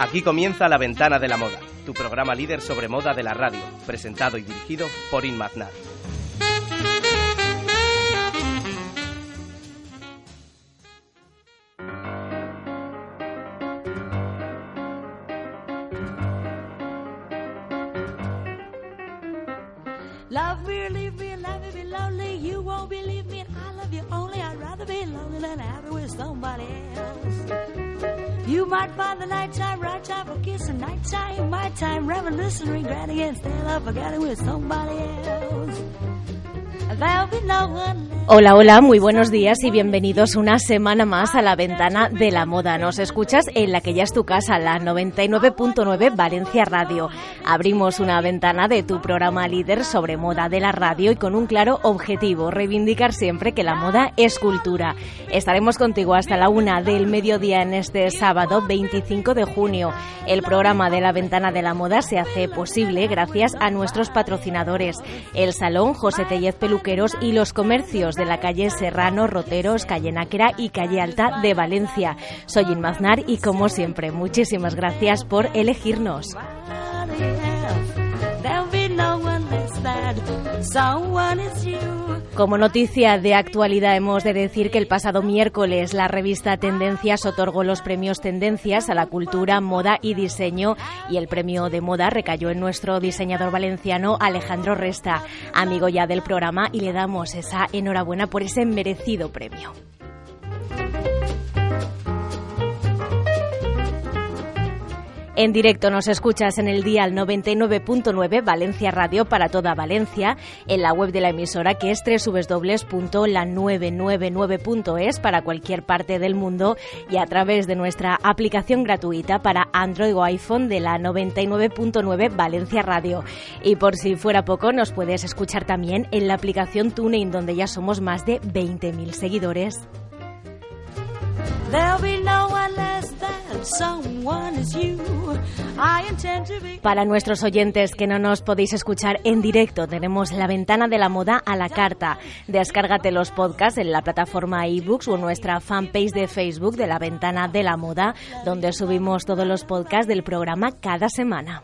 Aquí comienza La Ventana de la Moda, tu programa líder sobre moda de la radio, presentado y dirigido por Inmaznar. Reminiscing, regretting, instead of forgetting with somebody else. There'll be no one. Hola, hola, muy buenos días y bienvenidos una semana más a la ventana de la moda. Nos escuchas en la que ya es tu casa, la 99.9 Valencia Radio. Abrimos una ventana de tu programa líder sobre moda de la radio y con un claro objetivo, reivindicar siempre que la moda es cultura. Estaremos contigo hasta la una del mediodía en este sábado 25 de junio. El programa de la ventana de la moda se hace posible gracias a nuestros patrocinadores, el Salón José Tellez Peluqueros y los comercios de la calle Serrano, Roteros, Calle Náquera y Calle Alta de Valencia. Soy Inmaznar y como siempre, muchísimas gracias por elegirnos. Como noticia de actualidad hemos de decir que el pasado miércoles la revista Tendencias otorgó los premios Tendencias a la cultura, moda y diseño y el premio de moda recayó en nuestro diseñador valenciano Alejandro Resta, amigo ya del programa y le damos esa enhorabuena por ese merecido premio. En directo nos escuchas en el dial 99.9 Valencia Radio para toda Valencia, en la web de la emisora que es www.la999.es para cualquier parte del mundo y a través de nuestra aplicación gratuita para Android o iPhone de la 99.9 Valencia Radio. Y por si fuera poco, nos puedes escuchar también en la aplicación TuneIn donde ya somos más de 20.000 seguidores. Para nuestros oyentes que no nos podéis escuchar en directo, tenemos la ventana de la moda a la carta. Descárgate los podcasts en la plataforma ebooks o en nuestra fanpage de Facebook de la ventana de la moda, donde subimos todos los podcasts del programa cada semana.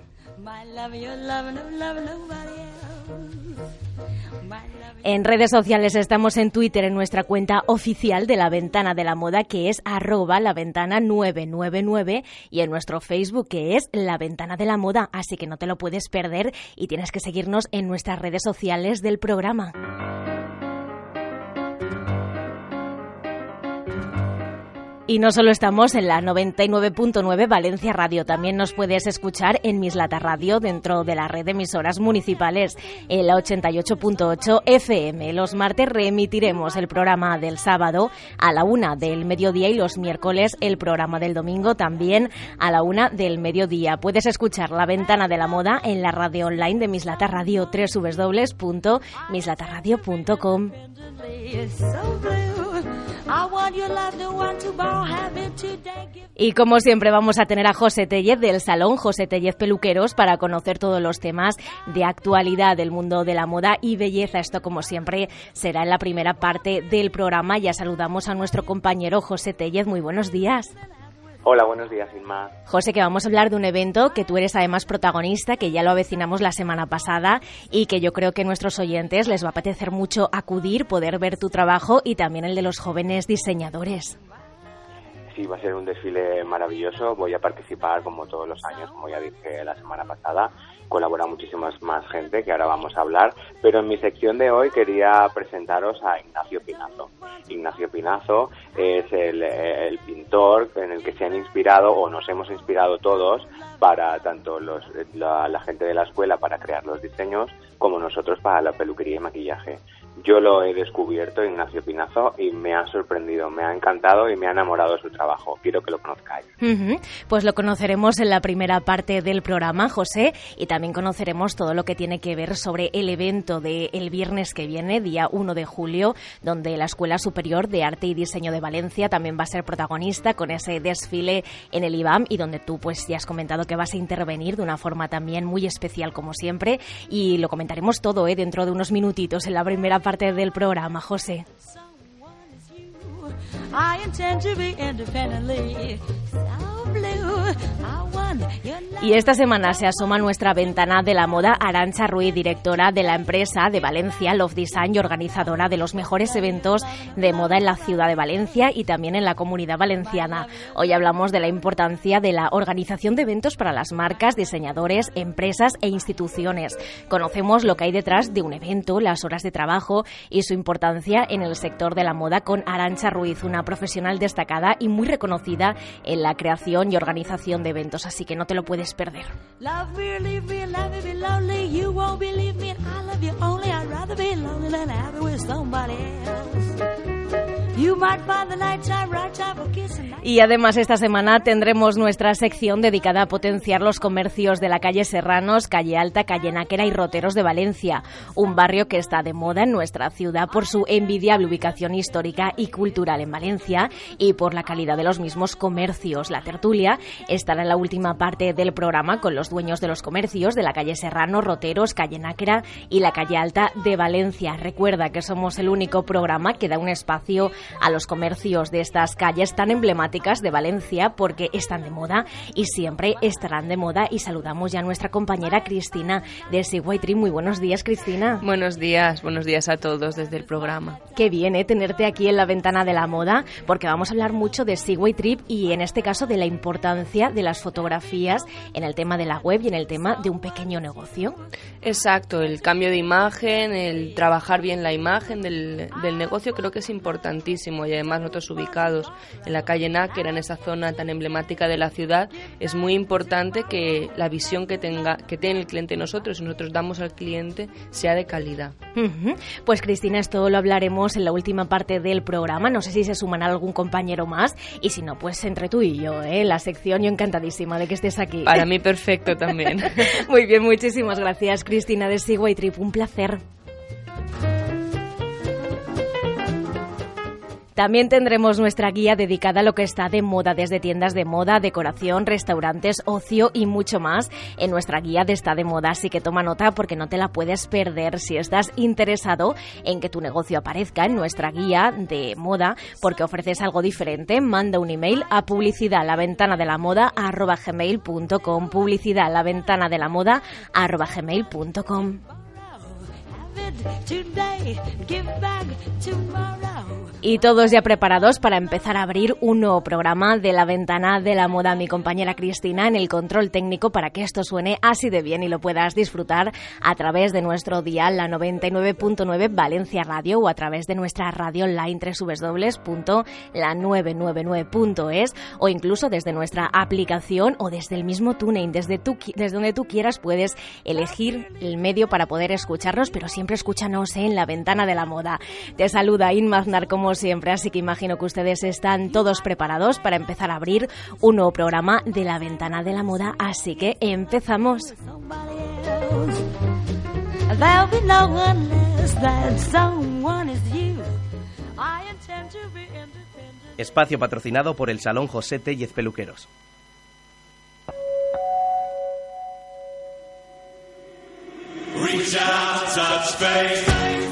En redes sociales estamos en Twitter en nuestra cuenta oficial de la Ventana de la Moda que es arroba la ventana 999 y en nuestro Facebook que es la Ventana de la Moda, así que no te lo puedes perder y tienes que seguirnos en nuestras redes sociales del programa. Y no solo estamos en la 99.9 Valencia Radio, también nos puedes escuchar en Mislata Radio dentro de la red de emisoras municipales, en la 88.8 FM. Los martes reemitiremos el programa del sábado a la una del mediodía y los miércoles el programa del domingo también a la una del mediodía. Puedes escuchar La Ventana de la Moda en la radio online de Mislata Radio, www.mislatarradio.com. Y como siempre vamos a tener a José Tellez del Salón José Tellez Peluqueros para conocer todos los temas de actualidad del mundo de la moda y belleza. Esto como siempre será en la primera parte del programa. Ya saludamos a nuestro compañero José Tellez. Muy buenos días. Hola, buenos días, Inma. José, que vamos a hablar de un evento que tú eres además protagonista, que ya lo avecinamos la semana pasada y que yo creo que a nuestros oyentes les va a apetecer mucho acudir, poder ver tu trabajo y también el de los jóvenes diseñadores. Sí, va a ser un desfile maravilloso. Voy a participar como todos los años, como ya dije la semana pasada. Colabora muchísimas más gente que ahora vamos a hablar. Pero en mi sección de hoy quería presentaros a Ignacio Pinazo. Ignacio Pinazo es el, el pintor en el que se han inspirado o nos hemos inspirado todos para tanto los, la, la gente de la escuela para crear los diseños como nosotros para la peluquería y maquillaje. Yo lo he descubierto, Ignacio Pinazo, y me ha sorprendido, me ha encantado y me ha enamorado su trabajo. Quiero que lo conozcáis. Ujú. Pues lo conoceremos en la primera parte del programa, José, y también conoceremos todo lo que tiene que ver sobre el evento del el viernes que viene, día 1 de julio, donde la Escuela Superior de Arte y Diseño de Valencia también va a ser protagonista con ese desfile en el IBAM y donde tú pues ya has comentado que vas a intervenir de una forma también muy especial como siempre y lo comentaremos todo ¿eh? dentro de unos minutitos en la primera parte del programa, José. I intend to be independently. Y esta semana se asoma nuestra ventana de la moda Arancha Ruiz, directora de la empresa de Valencia Love Design y organizadora de los mejores eventos de moda en la ciudad de Valencia y también en la comunidad valenciana. Hoy hablamos de la importancia de la organización de eventos para las marcas, diseñadores, empresas e instituciones. Conocemos lo que hay detrás de un evento, las horas de trabajo y su importancia en el sector de la moda con Arancha Ruiz, una profesional destacada y muy reconocida en la creación y organización de eventos. Así que no te lo puedes perder. Y además esta semana tendremos nuestra sección dedicada a potenciar los comercios de la calle Serranos, calle Alta, calle Náquera y Roteros de Valencia, un barrio que está de moda en nuestra ciudad por su envidiable ubicación histórica y cultural en Valencia y por la calidad de los mismos comercios. La tertulia estará en la última parte del programa con los dueños de los comercios de la calle Serrano, Roteros, calle Náquera y la calle Alta de Valencia. Recuerda que somos el único programa que da un espacio a los comercios de estas calles tan emblemáticas de Valencia porque están de moda y siempre estarán de moda. Y saludamos ya a nuestra compañera Cristina de Seaway Tree. Muy buenos días, Cristina. Buenos días, buenos días a todos desde el programa. Qué bien ¿eh? tenerte aquí en la ventana de la moda porque vamos a hablar mucho de Seaway Trip y en este caso de la importancia de las fotografías en el tema de la web y en el tema de un pequeño negocio. Exacto, el cambio de imagen, el trabajar bien la imagen del, del negocio creo que es importantísimo y además nosotros ubicados en la calle Náquera, en esa zona tan emblemática de la ciudad, es muy importante que la visión que tenga que tiene el cliente nosotros y nosotros damos al cliente sea de calidad. Pues Cristina, esto lo hablaremos en la última parte del programa. No sé si se suman algún compañero más y si no, pues entre tú y yo, ¿eh? la sección, yo encantadísima de que estés aquí. Para mí perfecto también. muy bien, muchísimas gracias Cristina de Seaway Trip, un placer. También tendremos nuestra guía dedicada a lo que está de moda, desde tiendas de moda, decoración, restaurantes, ocio y mucho más en nuestra guía de está de moda. Así que toma nota porque no te la puedes perder si estás interesado en que tu negocio aparezca en nuestra guía de moda porque ofreces algo diferente. Manda un email a publicidad la ventana de la moda. Publicidad la ventana de la moda. Y todos ya preparados para empezar a abrir un nuevo programa de la ventana de la moda. Mi compañera Cristina en el control técnico para que esto suene así de bien y lo puedas disfrutar a través de nuestro dial la 99.9 Valencia Radio o a través de nuestra radio online www.la999.es o incluso desde nuestra aplicación o desde el mismo tuning, desde, desde donde tú quieras puedes elegir el medio para poder escucharnos, pero siempre escúchanos en la ventana de la moda. Te saluda Inmaznar como siempre, así que imagino que ustedes están todos preparados para empezar a abrir un nuevo programa de la ventana de la moda, así que empezamos. Espacio patrocinado por el Salón José Tellez Peluqueros. Who's out such space.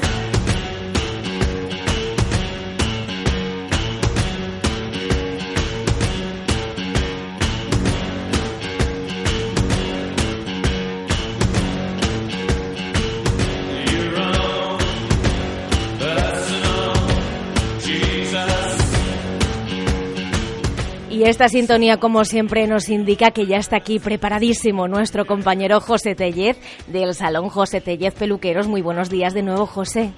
Y esta sintonía, como siempre, nos indica que ya está aquí preparadísimo nuestro compañero José Tellez del Salón José Tellez Peluqueros. Muy buenos días de nuevo, José.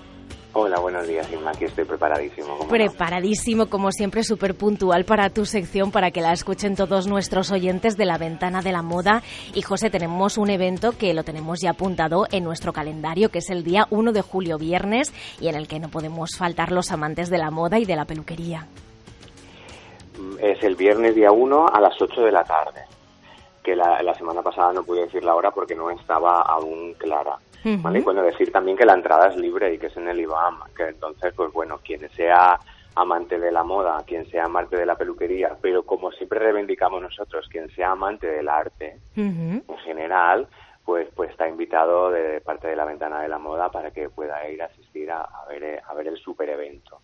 Hola, buenos días, Inma. Aquí estoy preparadísimo. Preparadísimo, como siempre, súper puntual para tu sección, para que la escuchen todos nuestros oyentes de la Ventana de la Moda. Y José, tenemos un evento que lo tenemos ya apuntado en nuestro calendario, que es el día 1 de julio, viernes, y en el que no podemos faltar los amantes de la moda y de la peluquería es el viernes día 1 a las 8 de la tarde, que la, la semana pasada no pude decir la hora porque no estaba aún clara. ¿vale? Y bueno, decir también que la entrada es libre y que es en el IBAM, que entonces, pues bueno, quien sea amante de la moda, quien sea amante de la peluquería, pero como siempre reivindicamos nosotros, quien sea amante del arte en general, pues pues está invitado de parte de la ventana de la moda para que pueda ir a asistir a, ver a ver el super evento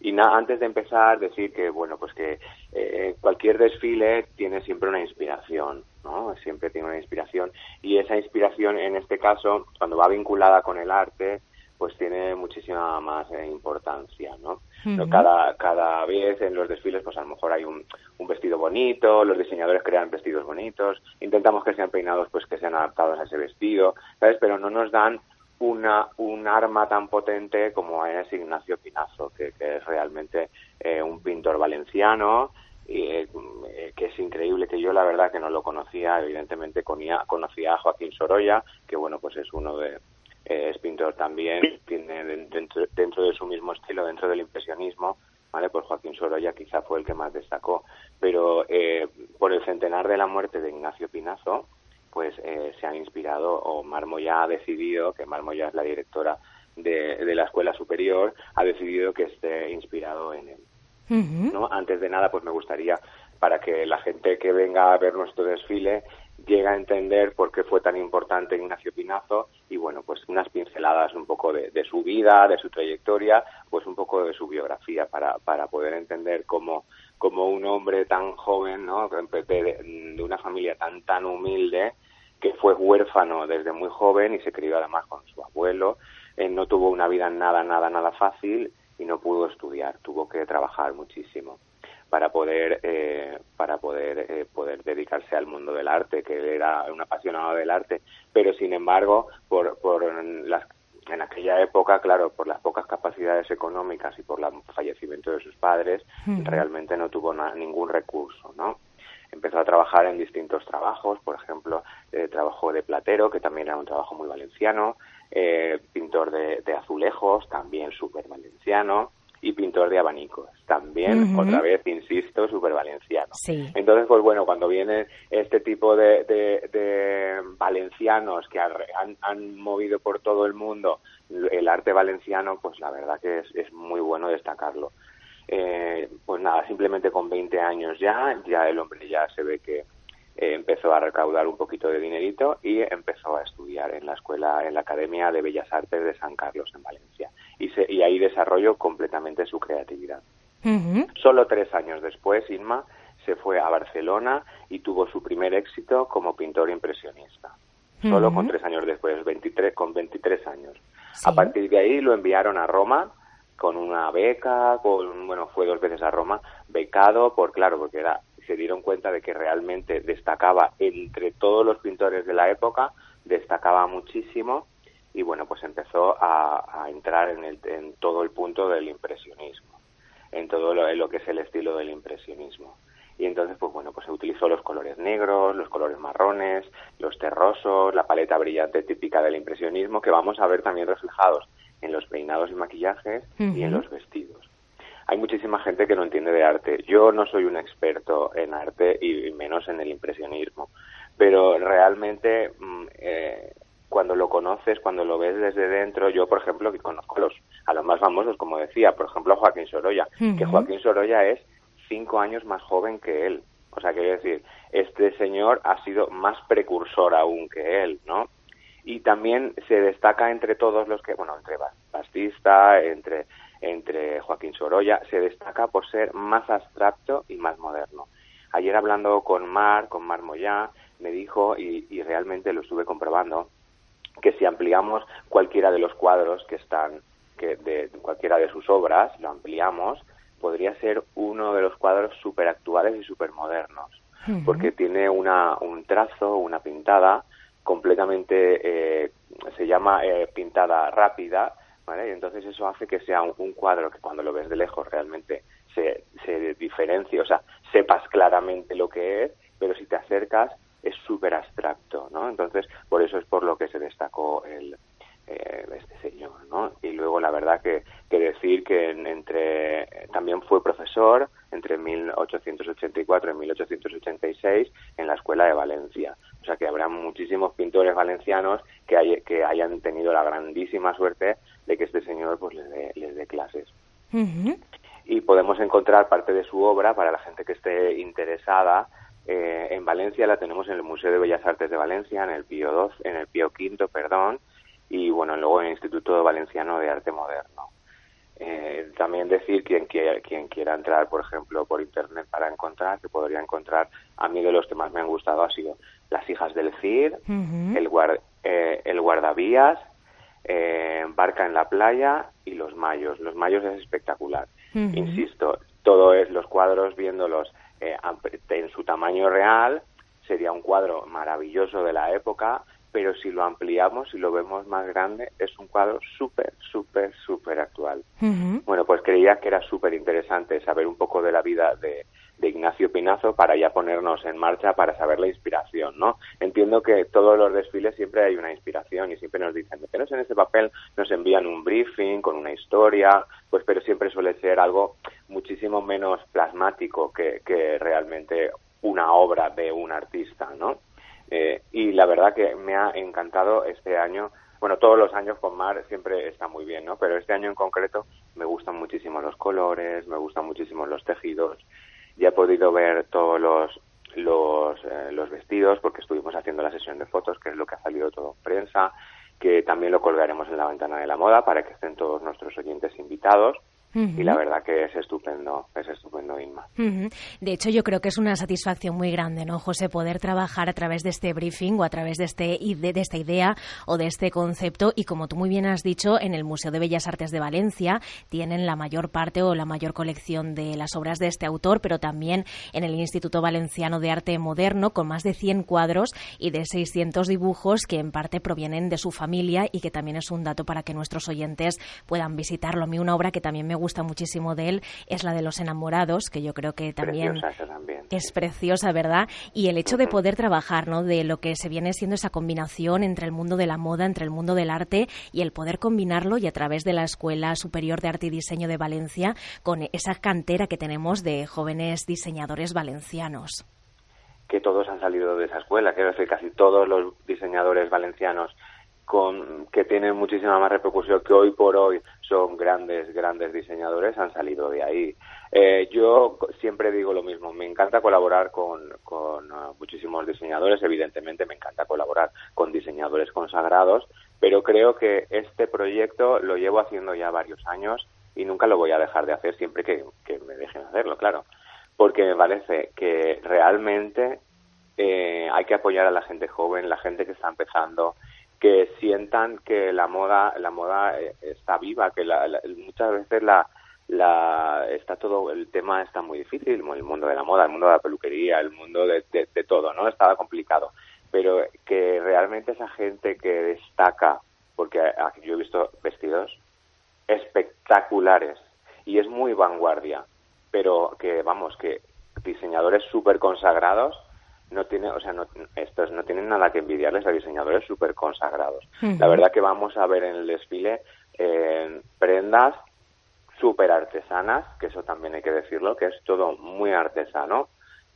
Y antes de empezar, decir que, bueno, pues que eh, cualquier desfile tiene siempre una inspiración, ¿no? Siempre tiene una inspiración. Y esa inspiración, en este caso, cuando va vinculada con el arte, pues tiene muchísima más eh, importancia, ¿no? cada, cada vez en los desfiles, pues a lo mejor hay un, un, vestido bonito, los diseñadores crean vestidos bonitos, intentamos que sean peinados, pues que sean adaptados a ese vestido, ¿sabes? Pero no nos dan una, un arma tan potente como es Ignacio Pinazo, que, es realmente eh, un pintor valenciano, y, eh, que es increíble, que yo la verdad que no lo conocía, evidentemente conocía, conocía a Joaquín Sorolla, que bueno, pues es uno de, eh, es pintor también, tiene dentro, dentro de su mismo estilo, dentro del impresionismo, ¿vale? Pues Joaquín Sorolla quizá fue el que más destacó, pero por el centenar de la muerte de Ignacio Pinazo, pues eh, se han inspirado o Marmoya ha decidido, que Marmoya es la directora de, de, la escuela superior, ha decidido que esté inspirado en él. ¿no? Antes de nada, pues me gustaría, para que la gente que venga a ver nuestro desfile llegue a entender por qué fue tan importante Ignacio Pinazo y bueno, pues unas pinceladas un poco de, de su vida, de su trayectoria, pues un poco de su biografía para, para poder entender cómo, como un hombre tan joven, ¿no? de, de una familia tan tan humilde, que fue huérfano desde muy joven y se crió además con su abuelo. no tuvo una vida nada, nada, nada fácil y no pudo estudiar, tuvo que trabajar muchísimo para poder eh, para poder eh, poder dedicarse al mundo del arte que él era un apasionado del arte pero sin embargo por por las en aquella época, claro, por las pocas capacidades económicas y por el fallecimiento de sus padres, realmente no tuvo ningún recurso, ¿no? Empezó a trabajar en distintos trabajos, por ejemplo, eh, trabajo de platero, que también era un trabajo muy valenciano, eh, pintor de, de, azulejos, también súper valenciano, y pintor de abanicos, también, otra vez, insisto, súper valenciano. Entonces, pues bueno, cuando viene este tipo de, de, valencianos que han, han, movido por todo el mundo el arte valenciano, pues la verdad que es, es muy bueno destacarlo. Eh, pues nada, simplemente con 20 años ya, ya el hombre ya se ve que eh, empezó a recaudar un poquito de dinerito y empezó a estudiar en la escuela, en la Academia de Bellas Artes de San Carlos en Valencia. Y, se, y ahí desarrolló completamente su creatividad. Solo tres años después, Inma se fue a Barcelona y tuvo su primer éxito como pintor impresionista. Solo con tres años después, 23, con 23 años. A partir de ahí lo enviaron a Roma con una beca, con, bueno, fue dos veces a Roma, becado por, claro, porque era se dieron cuenta de que realmente destacaba entre todos los pintores de la época, destacaba muchísimo y bueno, pues empezó a, entrar en, el, en, todo el punto del impresionismo, en todo lo, lo que es el estilo del impresionismo. Y entonces, pues bueno, pues se utilizó los colores negros, los colores marrones, los terrosos, la paleta brillante típica del impresionismo, que vamos a ver también reflejados en los peinados y maquillajes y en los vestidos hay muchísima gente que no entiende de arte. Yo no soy un experto en arte y menos en el impresionismo, pero realmente mm, eh, cuando lo conoces, cuando lo ves desde dentro, yo por ejemplo que conozco a los, a los más famosos, como decía, por ejemplo a Joaquín Sorolla, que Joaquín Sorolla es cinco años más joven que él. O sea, quiero decir, este señor ha sido más precursor aún que él, ¿no? Y también se destaca entre todos los que, bueno, entre Bastista, entre entre Joaquín Sorolla, se destaca por ser más abstracto y más moderno. Ayer hablando con Mar, con Mar Moyá, me dijo, y, realmente lo estuve comprobando, que si ampliamos cualquiera de los cuadros que están, que de, cualquiera de sus obras, lo ampliamos, podría ser uno de los cuadros súper actuales y súper modernos, porque tiene una, un trazo, una pintada completamente, eh, se llama eh, pintada rápida, y entonces eso hace que sea un, cuadro que cuando lo ves de lejos realmente se, se diferencie, o sea, sepas claramente lo que es, pero si te acercas es súper abstracto, ¿no? Entonces, por eso es por lo que se destacó el, eh, este señor, ¿no? Y luego la verdad que, que decir que entre también fue profesor entre 1884 y 1886 en la Escuela de Valencia. O sea que habrá muchísimos pintores valencianos que, hay, que hayan tenido la grandísima suerte de que este señor pues les dé, les dé clases. Y podemos encontrar parte de su obra para la gente que esté interesada. Eh, en Valencia la tenemos en el Museo de Bellas Artes de Valencia, en el Pío, 12, en el Pío V, perdón, y bueno, luego en el Instituto Valenciano de Arte Moderno. Eh, también decir quien quiera, quien quiera entrar, por ejemplo, por internet para encontrar, que podría encontrar, a mí de los que más me han gustado ha sido Las hijas del Cid, el, eh, el guardavías, eh, Barca en la playa y Los Mayos. Los Mayos es espectacular. Insisto, todo es los cuadros viéndolos eh, en su tamaño real, sería un cuadro maravilloso de la época, pero si lo ampliamos y lo vemos más grande, es un cuadro súper, súper, súper actual. Bueno, pues creía que era súper interesante saber un poco de la vida de, de Ignacio Pinazo para ya ponernos en marcha para saber la inspiración, ¿no? Entiendo que todos los desfiles siempre hay una inspiración y siempre nos dicen, meteros en ese papel, nos envían un briefing con una historia, pues pero siempre suele ser algo muchísimo menos plasmático que, que realmente una obra de un artista, ¿no? Eh, y la verdad que me ha encantado este año bueno, todos los años con Mar siempre está muy bien, ¿no? Pero este año en concreto me gustan muchísimo los colores, me gustan muchísimo los tejidos, ya he podido ver todos los los, eh, los vestidos porque estuvimos haciendo la sesión de fotos, que es lo que ha salido todo en prensa, que también lo colgaremos en la ventana de la moda para que estén todos nuestros oyentes invitados. Y la verdad que es estupendo, es estupendo, Inma. De hecho, yo creo que es una satisfacción muy grande, ¿no, José? Poder trabajar a través de este briefing o a través de, este, de, esta idea o de este concepto. Y como tú muy bien has dicho, en el Museo de Bellas Artes de Valencia tienen la mayor parte o la mayor colección de las obras de este autor, pero también en el Instituto Valenciano de Arte Moderno, con más de 100 cuadros y de 600 dibujos que en parte provienen de su familia y que también es un dato para que nuestros oyentes puedan visitarlo. A mí una obra que también me gusta muchísimo de él es la de los enamorados, que yo creo que también, es preciosa, ¿verdad? Y el hecho de poder trabajar, ¿no? De lo que se viene siendo esa combinación entre el mundo de la moda, entre el mundo del arte y el poder combinarlo y a través de la Escuela Superior de Arte y Diseño de Valencia con esa cantera que tenemos de jóvenes diseñadores valencianos que todos han salido de esa escuela, quiero decir, casi todos los diseñadores valencianos con, que tienen muchísima más repercusión, que hoy por hoy son grandes, grandes diseñadores, han salido de ahí. Eh, yo siempre digo lo mismo, me encanta colaborar con, con uh, muchísimos diseñadores, evidentemente me encanta colaborar con diseñadores consagrados, pero creo que este proyecto lo llevo haciendo ya varios años y nunca lo voy a dejar de hacer siempre que, que me dejen hacerlo, claro, porque me parece que realmente eh, hay que apoyar a la gente joven, la gente que está empezando, que sientan que la moda la moda eh, está viva que muchas veces la, la está todo el tema está muy difícil el mundo de la moda el mundo de la peluquería el mundo de, de, todo no estaba complicado. Pero que realmente esa gente que destaca porque yo he visto vestidos espectaculares y es muy vanguardia pero que vamos que diseñadores súper consagrados no tiene, o sea, no, estos no tienen nada que envidiarles a diseñadores súper consagrados. La verdad que vamos a ver en el desfile eh, prendas súper artesanas, que eso también hay que decirlo, que es todo muy artesano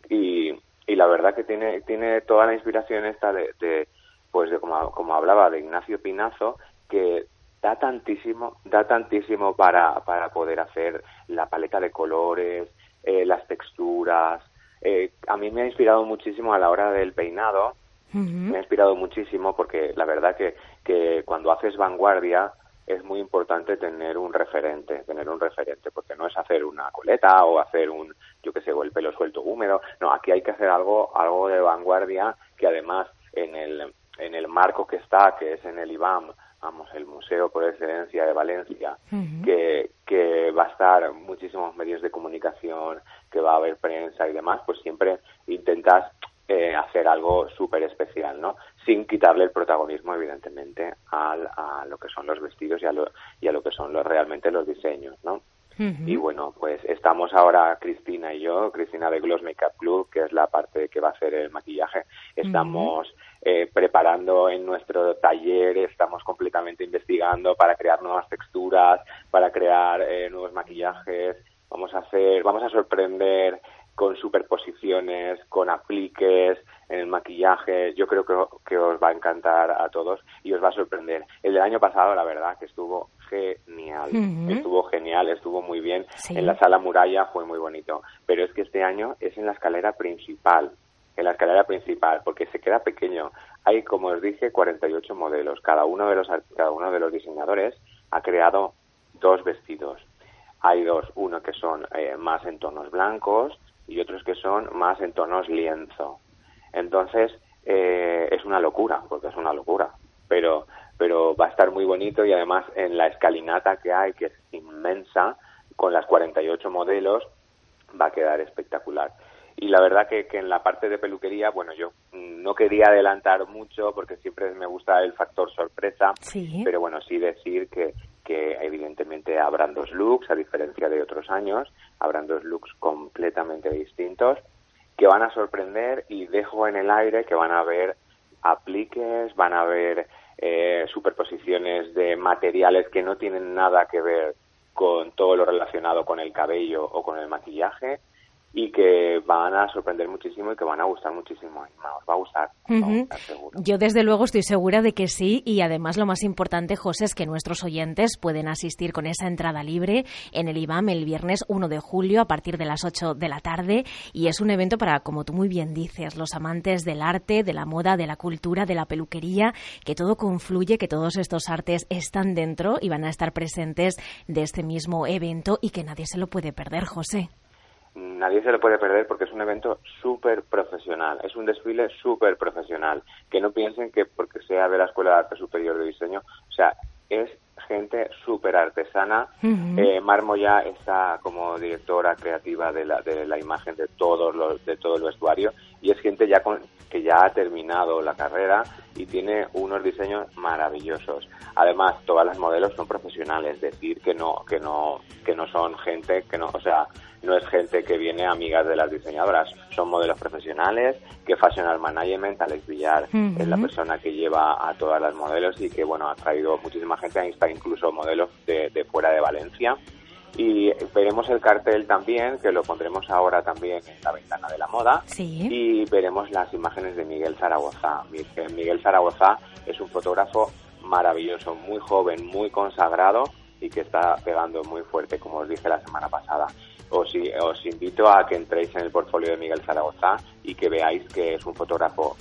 y, y la verdad que tiene, tiene toda la inspiración esta de, pues de como, como hablaba de Ignacio Pinazo, que da tantísimo, da tantísimo para, para poder hacer la paleta de colores, eh, las texturas, eh, a mí me ha inspirado muchísimo a la hora del peinado, me ha inspirado muchísimo porque la verdad que, que cuando haces vanguardia es muy importante tener un referente, tener un referente, porque no es hacer una coleta o hacer un, yo qué sé, o el pelo suelto húmedo, no, aquí hay que hacer algo, algo de vanguardia que además en el, en el marco que está, que es en el IBAM, vamos, el museo por excelencia de Valencia, que, que va a estar muchísimos medios de comunicación, que va a haber prensa y demás, pues siempre intentas eh, hacer algo súper especial, ¿no? Sin quitarle el protagonismo, evidentemente, al, a lo que son los vestidos y a lo, y a lo que son los, realmente los diseños, ¿no? Y bueno, pues estamos ahora, Cristina y yo, Cristina de Gloss Makeup Club, que es la parte que va a hacer el maquillaje, estamos eh, preparando en nuestro taller, estamos completamente investigando para crear nuevas texturas, para crear eh, nuevos maquillajes, vamos a hacer, vamos a sorprender con superposiciones, con apliques en el maquillaje. Yo creo que, que, os va a encantar a todos y os va a sorprender. El del año pasado, la verdad, que estuvo genial. Estuvo genial, estuvo muy bien. En la sala muralla fue muy bonito. Pero es que este año es en la escalera principal. En la escalera principal, porque se queda pequeño. Hay, como os dije, 48 modelos. Cada uno de los, cada uno de los diseñadores ha creado dos vestidos. hay dos, uno que son eh, más en tonos blancos y otros que son más en tonos lienzo. Entonces, eh, es una locura, porque es una locura, pero, pero va a estar muy bonito y además en la escalinata que hay, que es inmensa, con las 48 modelos, va a quedar espectacular. Y la verdad que, que en la parte de peluquería, bueno, yo no quería adelantar mucho porque siempre me gusta el factor sorpresa, pero bueno, sí decir que, que evidentemente habrán dos looks, a diferencia de otros años, habrán dos looks completamente distintos que van a sorprender y dejo en el aire que van a haber apliques, van a haber eh, superposiciones de materiales que no tienen nada que ver con todo lo relacionado con el cabello o con el maquillaje y que van a sorprender muchísimo y que van a gustar muchísimo. Os va a gustar, seguro. Yo desde luego estoy segura de que sí y además lo más importante, José, es que nuestros oyentes pueden asistir con esa entrada libre en el IBAM el viernes 1 de julio a partir de las 8 de la tarde y es un evento para, como tú muy bien dices, los amantes del arte, de la moda, de la cultura, de la peluquería, que todo confluye, que todos estos artes están dentro y van a estar presentes de este mismo evento y que nadie se lo puede perder, José nadie se lo puede perder porque es un evento súper profesional, es un desfile súper profesional. Que no piensen que porque sea de la Escuela de Arte Superior de Diseño, o sea, es gente súper artesana. eh, Marmo ya está como directora creativa de la, de la imagen de, todos los, de todo el vestuario y es gente ya con, que ya ha terminado la carrera y tiene unos diseños maravillosos. Además, todas las modelos son profesionales, decir que no que no que no son gente que no, o sea, no es gente que viene amigas de las diseñadoras, son modelos profesionales, que Fashional Management, Alex Villar, es la persona que lleva a todas las modelos y que, bueno, ha traído muchísima gente, ahí está incluso modelos de, fuera de Valencia. Y veremos el cartel también, que lo pondremos ahora también en la ventana de la moda. Y veremos las imágenes de Miguel Zaragoza. Miguel Zaragoza es un fotógrafo maravilloso, muy joven, muy consagrado y que está pegando muy fuerte, como os dije la semana pasada os, os invito a que entréis en el portfolio de Miguel Zaragoza y que veáis que es un fotógrafo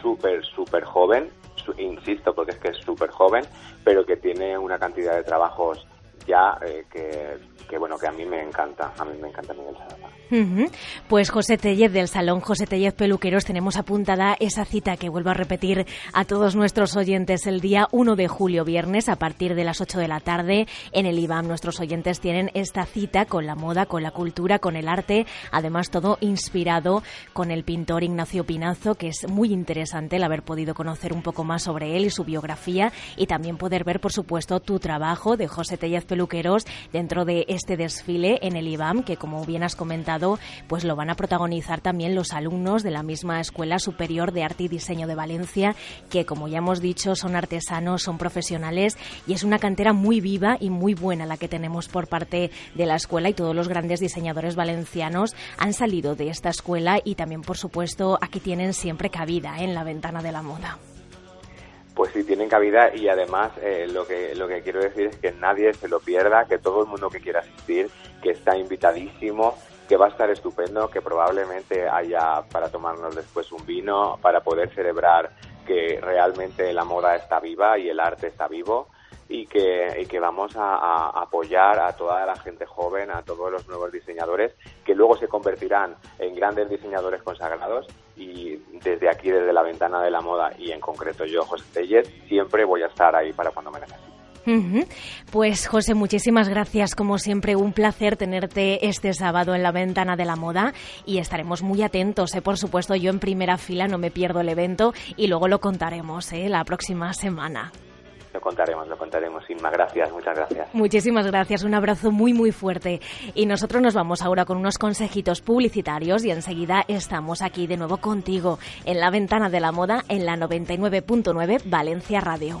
súper, súper joven, insisto porque es que es súper joven, pero que tiene una cantidad de trabajos ya eh, que, bueno, que a mí me encanta, a mí me encanta Miguel Zaragoza. Pues José Tellez del Salón José Tellez Peluqueros tenemos apuntada esa cita que vuelvo a repetir a todos nuestros oyentes el día 1 de julio, viernes, a partir de las 8 de la tarde en el IBAM. Nuestros oyentes tienen esta cita con la moda, con la cultura, con el arte, además todo inspirado con el pintor Ignacio Pinazo, que es muy interesante el haber podido conocer un poco más sobre él y su biografía y también poder ver, por supuesto, tu trabajo de José Tellez Peluqueros dentro de este desfile en el IBAM, que como bien has comentado, pues lo van a protagonizar también los alumnos de la misma Escuela Superior de Arte y Diseño de Valencia, que como ya hemos dicho son artesanos, son profesionales y es una cantera muy viva y muy buena la que tenemos por parte de la escuela y todos los grandes diseñadores valencianos han salido de esta escuela y también por supuesto aquí tienen siempre cabida en la ventana de la moda. Pues sí tienen cabida y además eh, lo que lo que quiero decir es que nadie se lo pierda, que todo el mundo que quiera asistir, que está invitadísimo, que va a estar estupendo, que probablemente haya para tomarnos después un vino, para poder celebrar que realmente la moda está viva y el arte está vivo y que, que vamos a, apoyar a toda la gente joven, a todos los nuevos diseñadores que luego se convertirán en grandes diseñadores consagrados y desde aquí, desde la ventana de la moda y en concreto yo, José Tellez, siempre voy a estar ahí para cuando me necesiten. Pues José, muchísimas gracias. Como siempre, un placer tenerte este sábado en la ventana de la moda y estaremos muy atentos. ¿eh? Por supuesto, yo en primera fila no me pierdo el evento y luego lo contaremos ¿eh? la próxima semana. Lo contaremos, lo contaremos. Sin gracias, muchas gracias. Muchísimas gracias, un abrazo muy, muy fuerte. Y nosotros nos vamos ahora con unos consejitos publicitarios y enseguida estamos aquí de nuevo contigo en la ventana de la moda en la 99.9 Valencia Radio.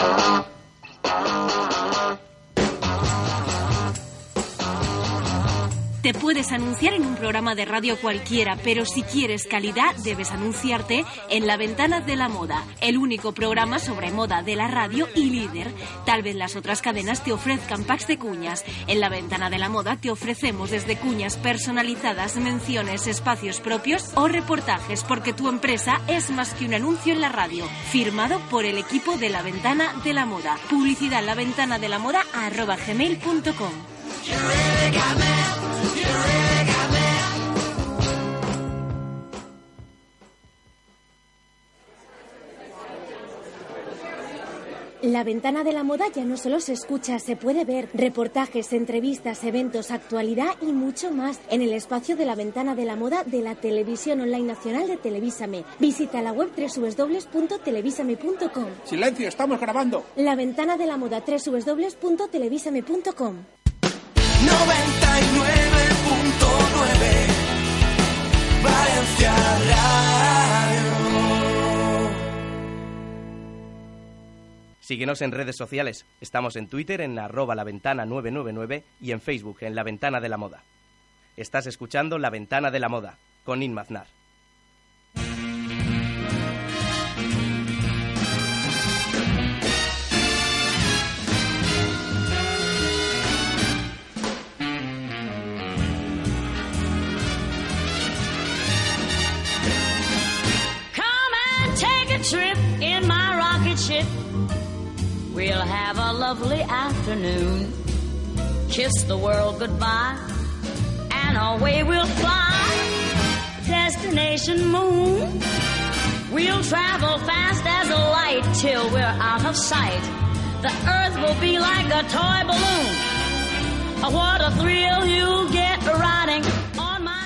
Te puedes anunciar en un programa de radio cualquiera, pero si quieres calidad debes anunciarte en La Ventana de la Moda, el único programa sobre moda de la radio y líder. Tal vez las otras cadenas te ofrezcan packs de cuñas. En La Ventana de la Moda te ofrecemos desde cuñas personalizadas, menciones, espacios propios o reportajes, porque tu empresa es más que un anuncio en la radio. Firmado por el equipo de La Ventana de la Moda. Publicidad la ventana de la moda gmail.com. La ventana de la moda ya no solo se escucha, se puede ver reportajes, entrevistas, eventos, actualidad y mucho más en el espacio de la ventana de la moda de la televisión online nacional de Televísame. Visita la web www.televisame.com. Silencio, estamos grabando. La ventana de la moda www.televisame.com. 99.9 Valencia Síguenos en redes sociales. Estamos en Twitter en arroba la ventana 999 y en Facebook en la ventana de la moda. Estás escuchando La Ventana de la Moda con Inmaznar. We'll have a lovely afternoon. Kiss the world goodbye, and away we'll fly. Destination moon. We'll travel fast as a light till we're out of sight. The earth will be like a toy balloon. What a thrill you'll get riding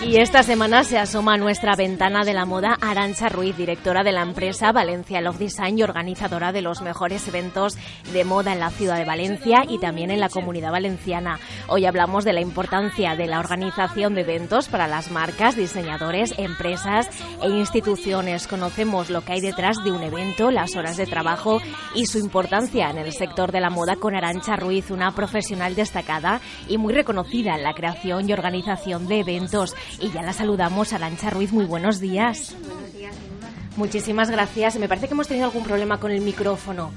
Y esta semana se asoma a nuestra ventana de la moda Arancha Ruiz, directora de la empresa Valencia Love Design y organizadora de los mejores eventos de moda en la ciudad de Valencia y también en la comunidad valenciana. Hoy hablamos de la importancia de la organización de eventos para las marcas, diseñadores, empresas e instituciones. Conocemos lo que hay detrás de un evento, las horas de trabajo y su importancia en el sector de la moda con Arancha Ruiz, una profesional destacada y muy reconocida en la creación y organización de eventos y ya la saludamos, Arancha Ruiz, muy buenos días. Buenos días, Muchísimas gracias. Me parece que hemos tenido algún problema con el micrófono.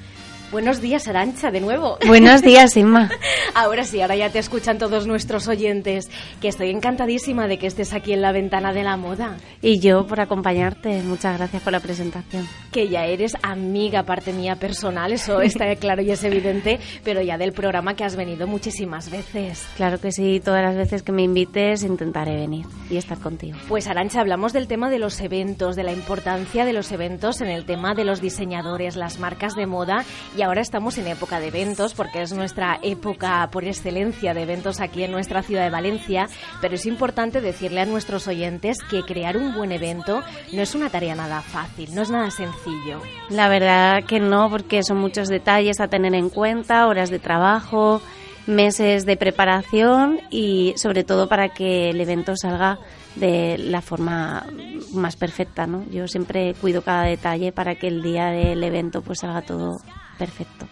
Buenos días, Arancha, de nuevo. Buenos días, Inma. ahora sí, ahora ya te escuchan todos nuestros oyentes, que estoy encantadísima de que estés aquí en la ventana de la moda. Y yo por acompañarte, muchas gracias por la presentación. Que ya eres amiga, parte mía personal, eso está claro y es evidente, pero ya del programa que has venido muchísimas veces. Claro que sí, todas las veces que me invites intentaré venir y estar contigo. Pues Arancha, hablamos del tema de los eventos, de la importancia de los eventos en el tema de los diseñadores, las marcas de moda y ahora estamos en época de eventos porque es nuestra época por excelencia de eventos aquí en nuestra ciudad de Valencia, pero es importante decirle a nuestros oyentes que crear un buen evento no es una tarea nada fácil, no es nada sencillo. La verdad que no, porque son muchos detalles a tener en cuenta, horas de trabajo, meses de preparación y sobre todo para que el evento salga de la forma más perfecta, ¿no? Yo siempre cuido cada detalle para que el día del evento pues salga todo perfecto.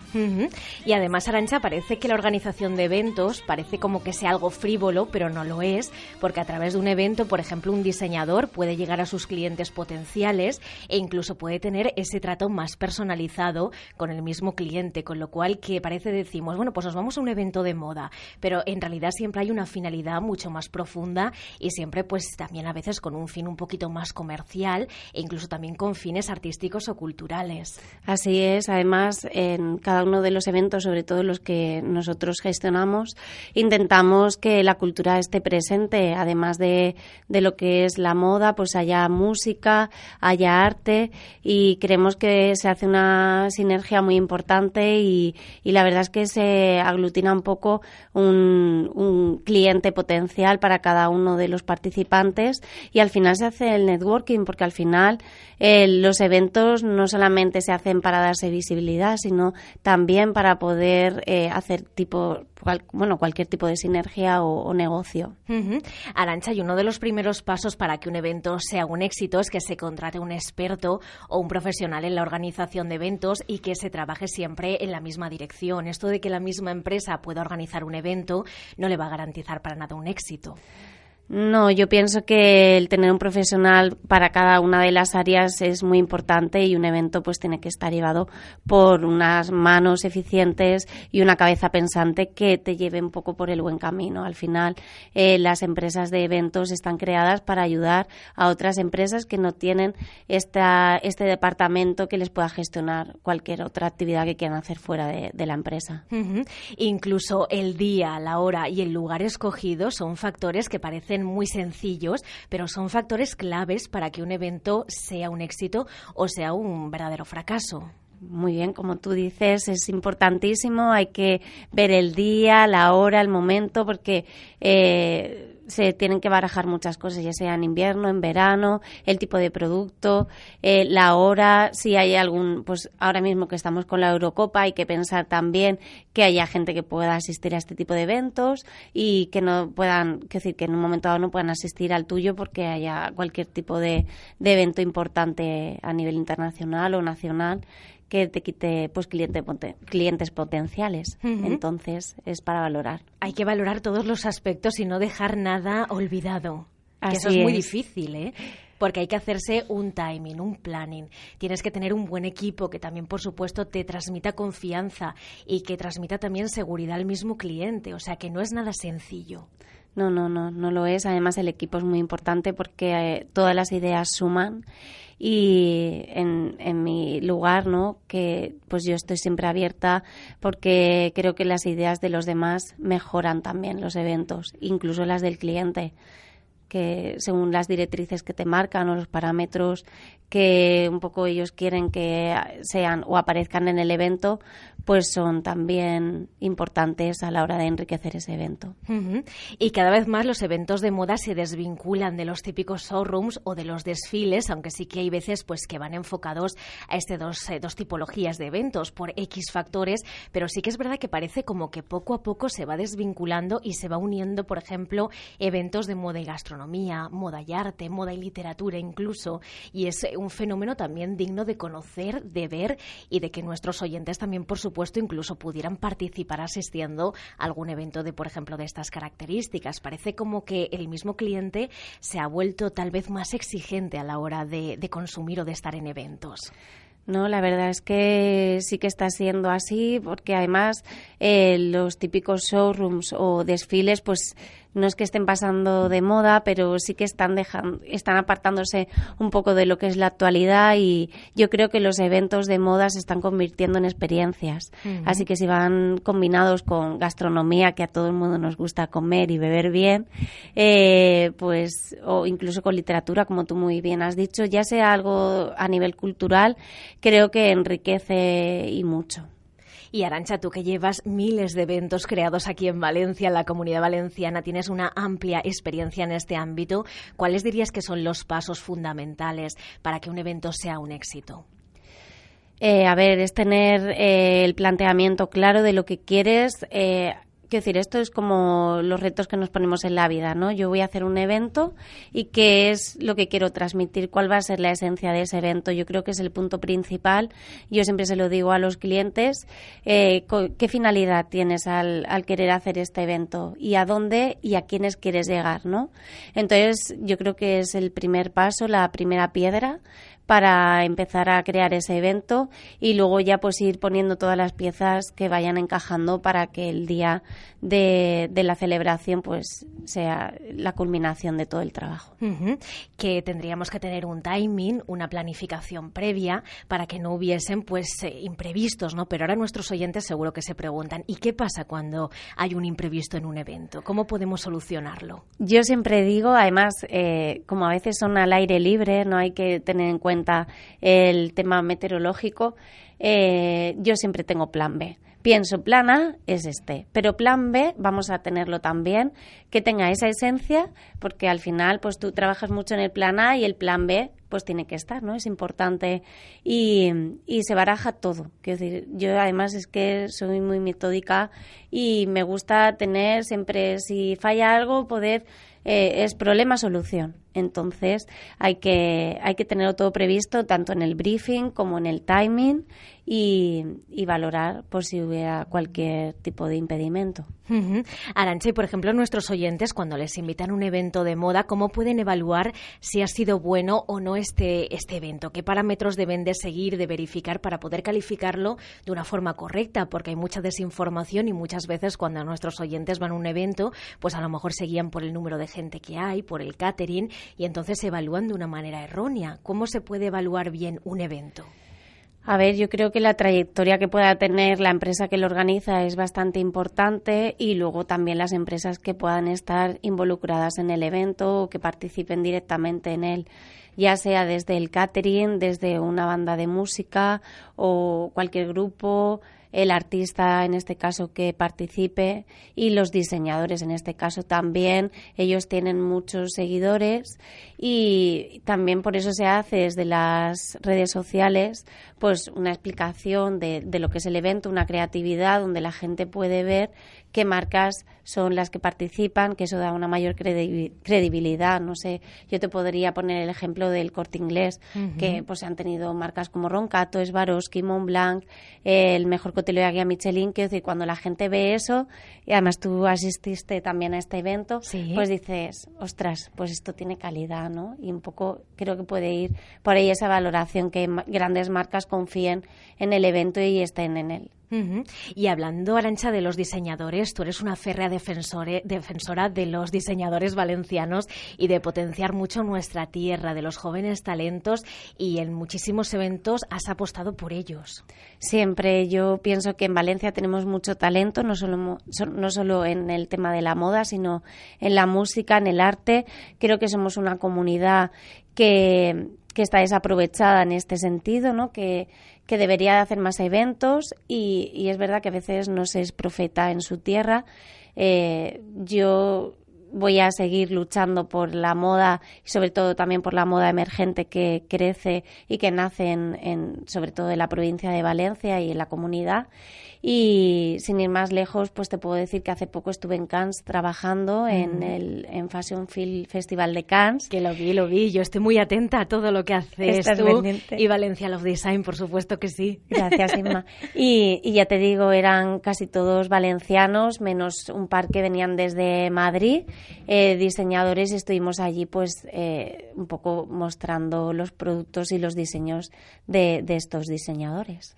Y además, Arancha, parece que la organización de eventos parece como que sea algo frívolo, pero no lo es, porque a través de un evento, por ejemplo, un diseñador puede llegar a sus clientes potenciales e incluso puede tener ese trato más personalizado con el mismo cliente, con lo cual que parece decimos, bueno, pues nos vamos a un evento de moda, pero en realidad siempre hay una finalidad mucho más profunda y siempre pues también a veces con un fin un poquito más comercial e incluso también con fines artísticos o culturales. Así es, además en cada uno de los eventos, sobre todo los que nosotros gestionamos, intentamos que la cultura esté presente, además de, de lo que es la moda, pues haya música, haya arte y creemos que se hace una sinergia muy importante y, y la verdad es que se aglutina un poco un, un cliente potencial para cada uno de los participantes y al final se hace el networking porque al final eh, los eventos no solamente se hacen para darse visibilidad, sino también para poder eh, hacer tipo, bueno, cualquier tipo de sinergia o, negocio. Arancha, y uno de los primeros pasos para que un evento sea un éxito es que se contrate un experto o un profesional en la organización de eventos y que se trabaje siempre en la misma dirección. Esto de que la misma empresa pueda organizar un evento no le va a garantizar para nada un éxito. No, yo pienso que el tener un profesional para cada una de las áreas es muy importante y un evento pues tiene que estar llevado por unas manos eficientes y una cabeza pensante que te lleve un poco por el buen camino. Al final, eh, las empresas de eventos están creadas para ayudar a otras empresas que no tienen esta, este departamento que les pueda gestionar cualquier otra actividad que quieran hacer fuera de, la empresa. Incluso el día, la hora y el lugar escogido son factores que parecen muy sencillos, pero son factores claves para que un evento sea un éxito o sea un verdadero fracaso. Muy bien, como tú dices, es importantísimo. Hay que ver el día, la hora, el momento, porque eh, se tienen que barajar muchas cosas, ya sea en invierno, en verano, el tipo de producto, eh, la hora, si hay algún, pues ahora mismo que estamos con la Eurocopa hay que pensar también que haya gente que pueda asistir a este tipo de eventos y que no puedan, que decir, que en un momento dado no puedan asistir al tuyo porque haya cualquier tipo de, de evento importante a nivel internacional o nacional que te quite pues cliente, clientes potenciales. Entonces es para valorar. Hay que valorar todos los aspectos y no dejar nada olvidado. eso es, muy difícil, ¿eh? Porque hay que hacerse un timing, un planning. Tienes que tener un buen equipo que también, por supuesto, te transmita confianza y que transmita también seguridad al mismo cliente. O sea que no es nada sencillo. No, no, no, no lo es. Además, el equipo es muy importante porque eh, todas las ideas suman y en, en mi lugar, ¿no? Que pues yo estoy siempre abierta porque creo que las ideas de los demás mejoran también los eventos, incluso las del cliente que según las directrices que te marcan o los parámetros que un poco ellos quieren que sean o aparezcan en el evento, pues son también importantes a la hora de enriquecer ese evento. Y cada vez más los eventos de moda se desvinculan de los típicos showrooms o de los desfiles, aunque sí que hay veces pues que van enfocados a este dos, eh, dos tipologías de eventos por X factores, pero sí que es verdad que parece como que poco a poco se va desvinculando y se va uniendo, por ejemplo, eventos de moda y gastronomía, moda y arte, moda y literatura incluso, y es un fenómeno también digno de conocer, de ver y de que nuestros oyentes también, por supuesto, incluso pudieran participar asistiendo a algún evento de, por ejemplo, de estas características. Parece como que el mismo cliente se ha vuelto tal vez más exigente a la hora de, consumir o de estar en eventos. No, la verdad es que sí que está siendo así, porque además eh, los típicos showrooms o desfiles, pues no es que estén pasando de moda, pero sí que están dejando, están apartándose un poco de lo que es la actualidad y yo creo que los eventos de moda se están convirtiendo en experiencias. Así que si van combinados con gastronomía, que a todo el mundo nos gusta comer y beber bien, eh, pues, o incluso con literatura, como tú muy bien has dicho, ya sea algo a nivel cultural, creo que enriquece y mucho. Y Arancha, tú que llevas miles de eventos creados aquí en Valencia, en la comunidad valenciana, tienes una amplia experiencia en este ámbito. ¿Cuáles dirías que son los pasos fundamentales para que un evento sea un éxito? Eh, a ver, es tener eh, el planteamiento claro de lo que quieres, eh, Quiero decir, esto es como los retos que nos ponemos en la vida, ¿no? Yo voy a hacer un evento y qué es lo que quiero transmitir, cuál va a ser la esencia de ese evento. Yo creo que es el punto principal. Yo siempre se lo digo a los clientes, eh, qué finalidad tienes al, al, querer hacer este evento y a dónde y a quiénes quieres llegar, ¿no? Entonces, yo creo que es el primer paso, la primera piedra para empezar a crear ese evento y luego ya pues ir poniendo todas las piezas que vayan encajando para que el día de, la celebración pues sea la culminación de todo el trabajo. Que tendríamos que tener un timing, una planificación previa para que no hubiesen pues eh, imprevistos, ¿no? Pero ahora nuestros oyentes seguro que se preguntan ¿y qué pasa cuando hay un imprevisto en un evento? ¿Cómo podemos solucionarlo? Yo siempre digo, además, eh, como a veces son al aire libre, no hay que tener en cuenta el tema meteorológico, eh, yo siempre tengo plan B. Pienso, plan A es este, pero plan B vamos a tenerlo también, que tenga esa esencia, porque al final pues tú trabajas mucho en el plan A y el plan B pues tiene que estar, ¿no? Es importante y, se baraja todo. Yo además es que soy muy metódica y me gusta tener siempre, si falla algo, poder eh, es problema-solución. Entonces hay que, hay que tenerlo todo previsto tanto en el briefing como en el timing y, valorar por si hubiera cualquier tipo de impedimento. Arancha, y por ejemplo, nuestros oyentes, cuando les invitan a un evento de moda, ¿cómo pueden evaluar si ha sido bueno o no este, este evento? ¿Qué parámetros deben de seguir, de verificar para poder calificarlo de una forma correcta? Porque hay mucha desinformación y muchas veces cuando nuestros oyentes van a un evento, pues a lo mejor se guían por el número de gente que hay, por el catering, y entonces se evalúan de una manera errónea. ¿Cómo se puede evaluar bien un evento? A ver, yo creo que la trayectoria que pueda tener la empresa que lo organiza es bastante importante y luego también las empresas que puedan estar involucradas en el evento o que participen directamente en él, ya sea desde el catering, desde una banda de música o cualquier grupo, el artista en este caso que participe y los diseñadores en este caso también. Ellos tienen muchos seguidores y también por eso se hace desde las redes sociales pues una explicación de, de lo que es el evento, una creatividad donde la gente puede ver qué marcas son las que participan, que eso da una mayor credibilidad. No sé, yo te podría poner el ejemplo del corte inglés, que pues han tenido marcas como Roncato, Swarovski, Montblanc, el mejor cotilleo de Michelin, que decir, cuando la gente ve eso, y además tú asististe también a este evento, pues dices, ostras, pues esto tiene calidad, ¿no? Y un poco creo que puede ir por ahí esa valoración, que grandes marcas confíen en el evento y estén en él. Y hablando, Arancha, de los diseñadores, tú eres una férrea defensora de los diseñadores valencianos y de potenciar mucho nuestra tierra, de los jóvenes talentos y en muchísimos eventos has apostado por ellos. Siempre yo pienso que en Valencia tenemos mucho talento, no solo, no solo en el tema de la moda, sino en la música, en el arte. Creo que somos una comunidad que, que está desaprovechada en este sentido, ¿no? que que debería hacer más eventos y, es verdad que a veces no se es profeta en su tierra. Eh, yo voy a seguir luchando por la moda y sobre todo también por la moda emergente que crece y que nace en, sobre todo en la provincia de Valencia y en la comunidad y sin ir más lejos, pues te puedo decir que hace poco estuve en Cannes trabajando en el en Fashion Film Festival de Cannes. Que lo vi, lo vi. Yo estoy muy atenta a todo lo que haces tú. Y Valencia Love Design, por supuesto que sí. Gracias, Inma. y, y ya te digo, eran casi todos valencianos, menos un par que venían desde Madrid, eh, diseñadores. Estuvimos allí, pues, eh, un poco mostrando los productos y los diseños de, de estos diseñadores.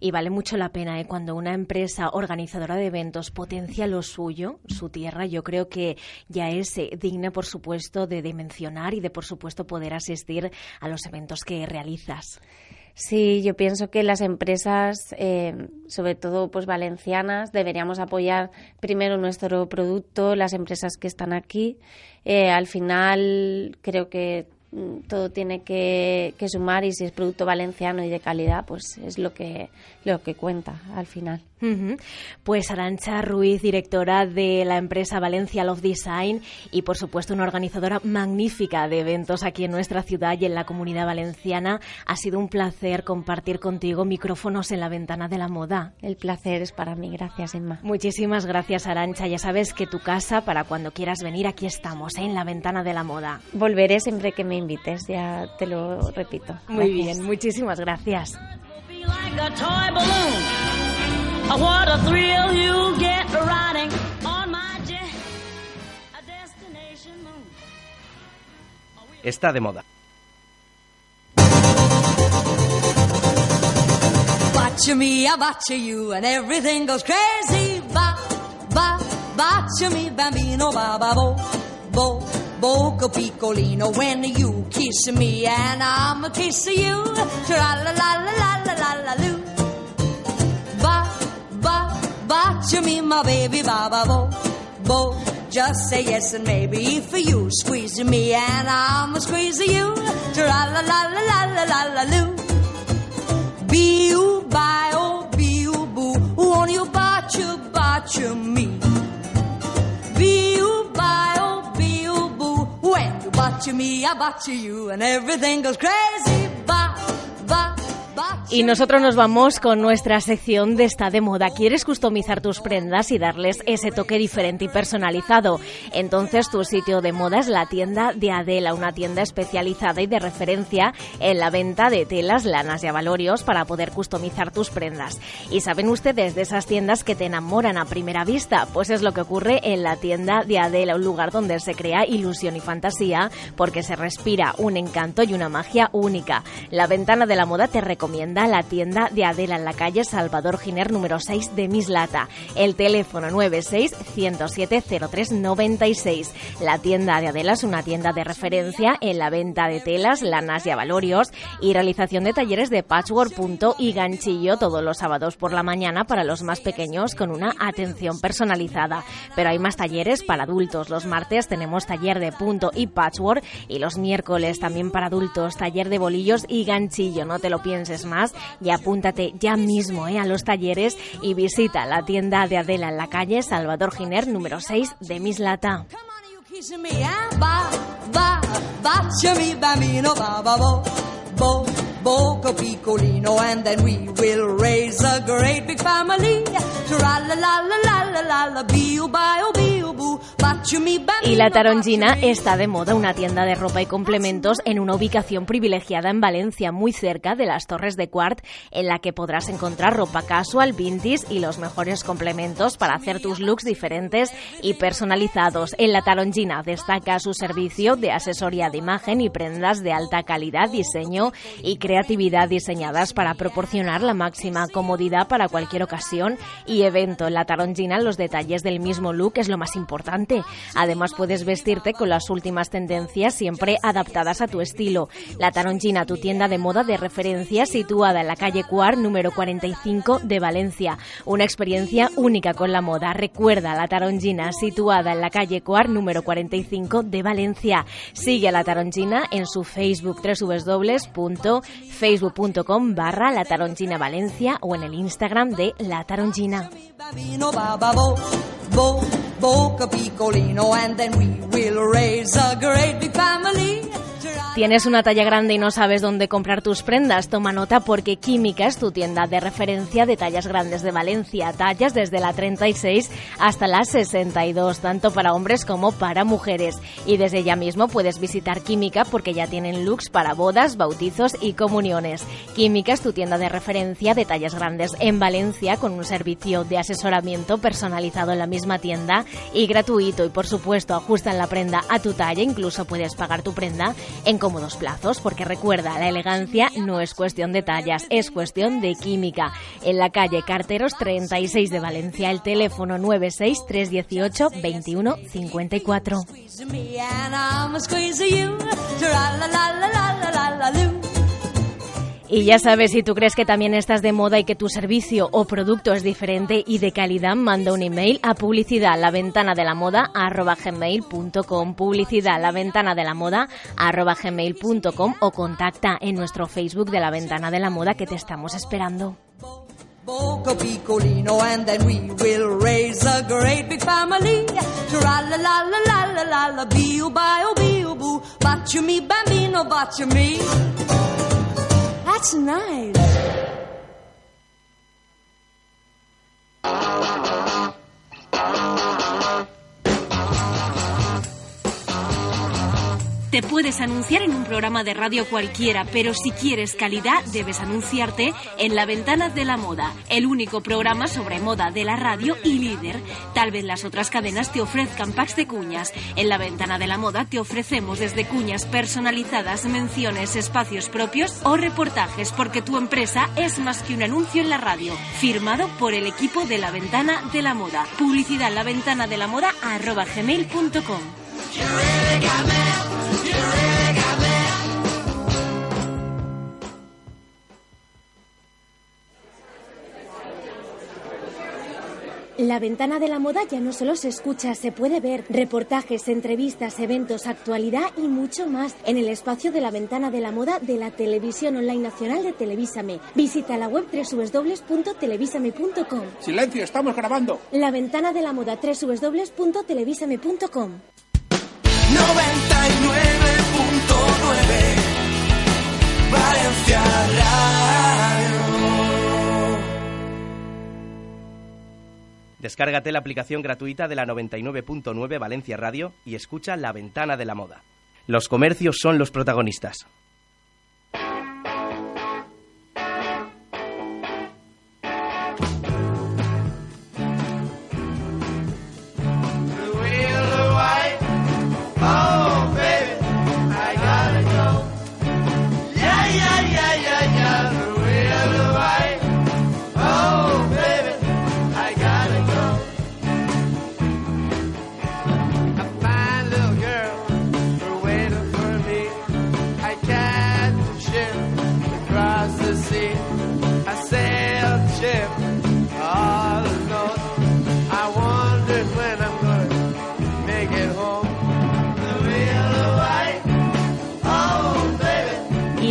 Y vale mucho la pena, ¿eh? Cuando una empresa organizadora de eventos potencia lo suyo, su tierra, yo creo que ya es eh, digna, por supuesto, de, mencionar y de, por supuesto, poder asistir a los eventos que realizas. Sí, yo pienso que las empresas, eh, sobre todo pues valencianas, deberíamos apoyar primero nuestro producto, las empresas que están aquí. Eh, al final creo que todo tiene que, sumar y si es producto valenciano y de calidad, pues es lo que, lo que cuenta al final. Pues Arancha Ruiz, directora de la empresa Valencia Love Design y por supuesto una organizadora magnífica de eventos aquí en nuestra ciudad y en la comunidad valenciana. Ha sido un placer compartir contigo micrófonos en la ventana de la moda. El placer es para mí, gracias Emma. Muchísimas gracias Arancha. Ya sabes que tu casa para cuando quieras venir aquí estamos, ¿eh? en la ventana de la moda. Volveré siempre que me invites, ya te lo repito. Muy bien, muchísimas gracias. Está de moda. Botcha me, I botcha you, and everything goes crazy. Ba, ba, botcha me, bambino, ba, ba, bo, bo. Boca piccolino when you kiss me and I'm a kiss you. Tra la la la la la la la loo. Ba ba ba to me, my baby, ba ba bo bo. Just say yes and maybe for you. Squeeze me and I'm a squeeze you. Tra la la la la la la la loo. Be you by oh be you boo. Won't you botcha botcha me? bought you by oh be you boo. When you bachu me, I bought you and everything goes crazy. Bye, bye. Y nosotros nos vamos con nuestra sección de Está de Moda. ¿Quieres customizar tus prendas y darles ese toque diferente y personalizado? Entonces tu sitio de moda es la tienda de Adela, una tienda especializada y de referencia en la venta de telas, lanas y avalorios para poder customizar tus prendas. ¿Y saben ustedes de esas tiendas que te enamoran a primera vista? Pues es lo que ocurre en la tienda de Adela, un lugar donde se crea ilusión y fantasía porque se respira un encanto y una magia única. La ventana de la moda te recomienda la tienda de Adela en la calle Salvador Giner número 6 de Mislata. El teléfono 96 107 0396. La tienda de Adela es una tienda de referencia en la venta de telas, lanas y avalorios y realización de talleres de patchwork, punto y ganchillo todos los sábados por la mañana para los más pequeños con una atención personalizada. Pero hay más talleres para adultos. Los martes tenemos taller de punto y patchwork y los miércoles también para adultos taller de bolillos y ganchillo. No te lo pienses más y apúntate ya mismo ¿eh? a los talleres y visita la tienda de Adela en la calle Salvador Giner número 6 de Mislata. Boca Piccolino, and then we will raise a great big family. Tra la la la la la la la, Y la Tarongina está de moda, una tienda de ropa y complementos en una ubicación privilegiada en Valencia, muy cerca de las Torres de Quart, en la que podrás encontrar ropa casual, vintage y los mejores complementos para hacer tus looks diferentes y personalizados. En la Tarongina destaca su servicio de asesoría de imagen y prendas de alta calidad, diseño y creatividad diseñadas para proporcionar la máxima comodidad para cualquier ocasión y evento. En la Tarongina los detalles del mismo look es lo más importante. Además puedes vestirte con las últimas tendencias siempre adaptadas a tu estilo. La Tarongina, tu tienda de moda de referencia situada en la calle Cuar número 45 de Valencia. Una experiencia única con la moda. Recuerda la Tarongina situada en la calle Cuar número 45 de Valencia. Sigue a la Tarongina en su Facebook www.facebook.com barra la Tarongina Valencia o en el Instagram de la Tarongina. Boca Piccolino, and then we will raise a great big family. ¿Tienes una talla grande y no sabes dónde comprar tus prendas? Toma nota porque Química es tu tienda de referencia de tallas grandes de Valencia, tallas desde la 36 hasta la 62, tanto para hombres como para mujeres. Y desde ya mismo puedes visitar Química porque ya tienen looks para bodas, bautizos y comuniones. Química es tu tienda de referencia de tallas grandes en Valencia con un servicio de asesoramiento personalizado en la misma tienda y gratuito y por supuesto ajustan la prenda a tu talla, incluso puedes pagar tu prenda en cómodos plazos, porque recuerda, la elegancia no es cuestión de tallas, es cuestión de química. En la calle Carteros 36 de Valencia, el teléfono 96318 2154. Y ya sabes, si tú crees que también estás de moda y que tu servicio o producto es diferente y de calidad, manda un email a publicidad la o contacta en nuestro Facebook de la ventana de la moda que te estamos esperando. That's nice. Te puedes anunciar en un programa de radio cualquiera, pero si quieres calidad debes anunciarte en La Ventana de la Moda, el único programa sobre moda de la radio y líder. Tal vez las otras cadenas te ofrezcan packs de cuñas. En La Ventana de la Moda te ofrecemos desde cuñas personalizadas, menciones, espacios propios o reportajes, porque tu empresa es más que un anuncio en la radio. Firmado por el equipo de La Ventana de la Moda. Publicidad la ventana de la moda gmail.com. La ventana de la moda ya no solo se escucha, se puede ver. Reportajes, entrevistas, eventos, actualidad y mucho más en el espacio de la ventana de la moda de la televisión online nacional de Televísame. Visita la web www.televisame.com. Silencio, estamos grabando. La ventana de la moda www.televisame.com. 99.9 Valencia Radio. Descárgate la aplicación gratuita de la 99.9 Valencia Radio y escucha La Ventana de la Moda. Los comercios son los protagonistas.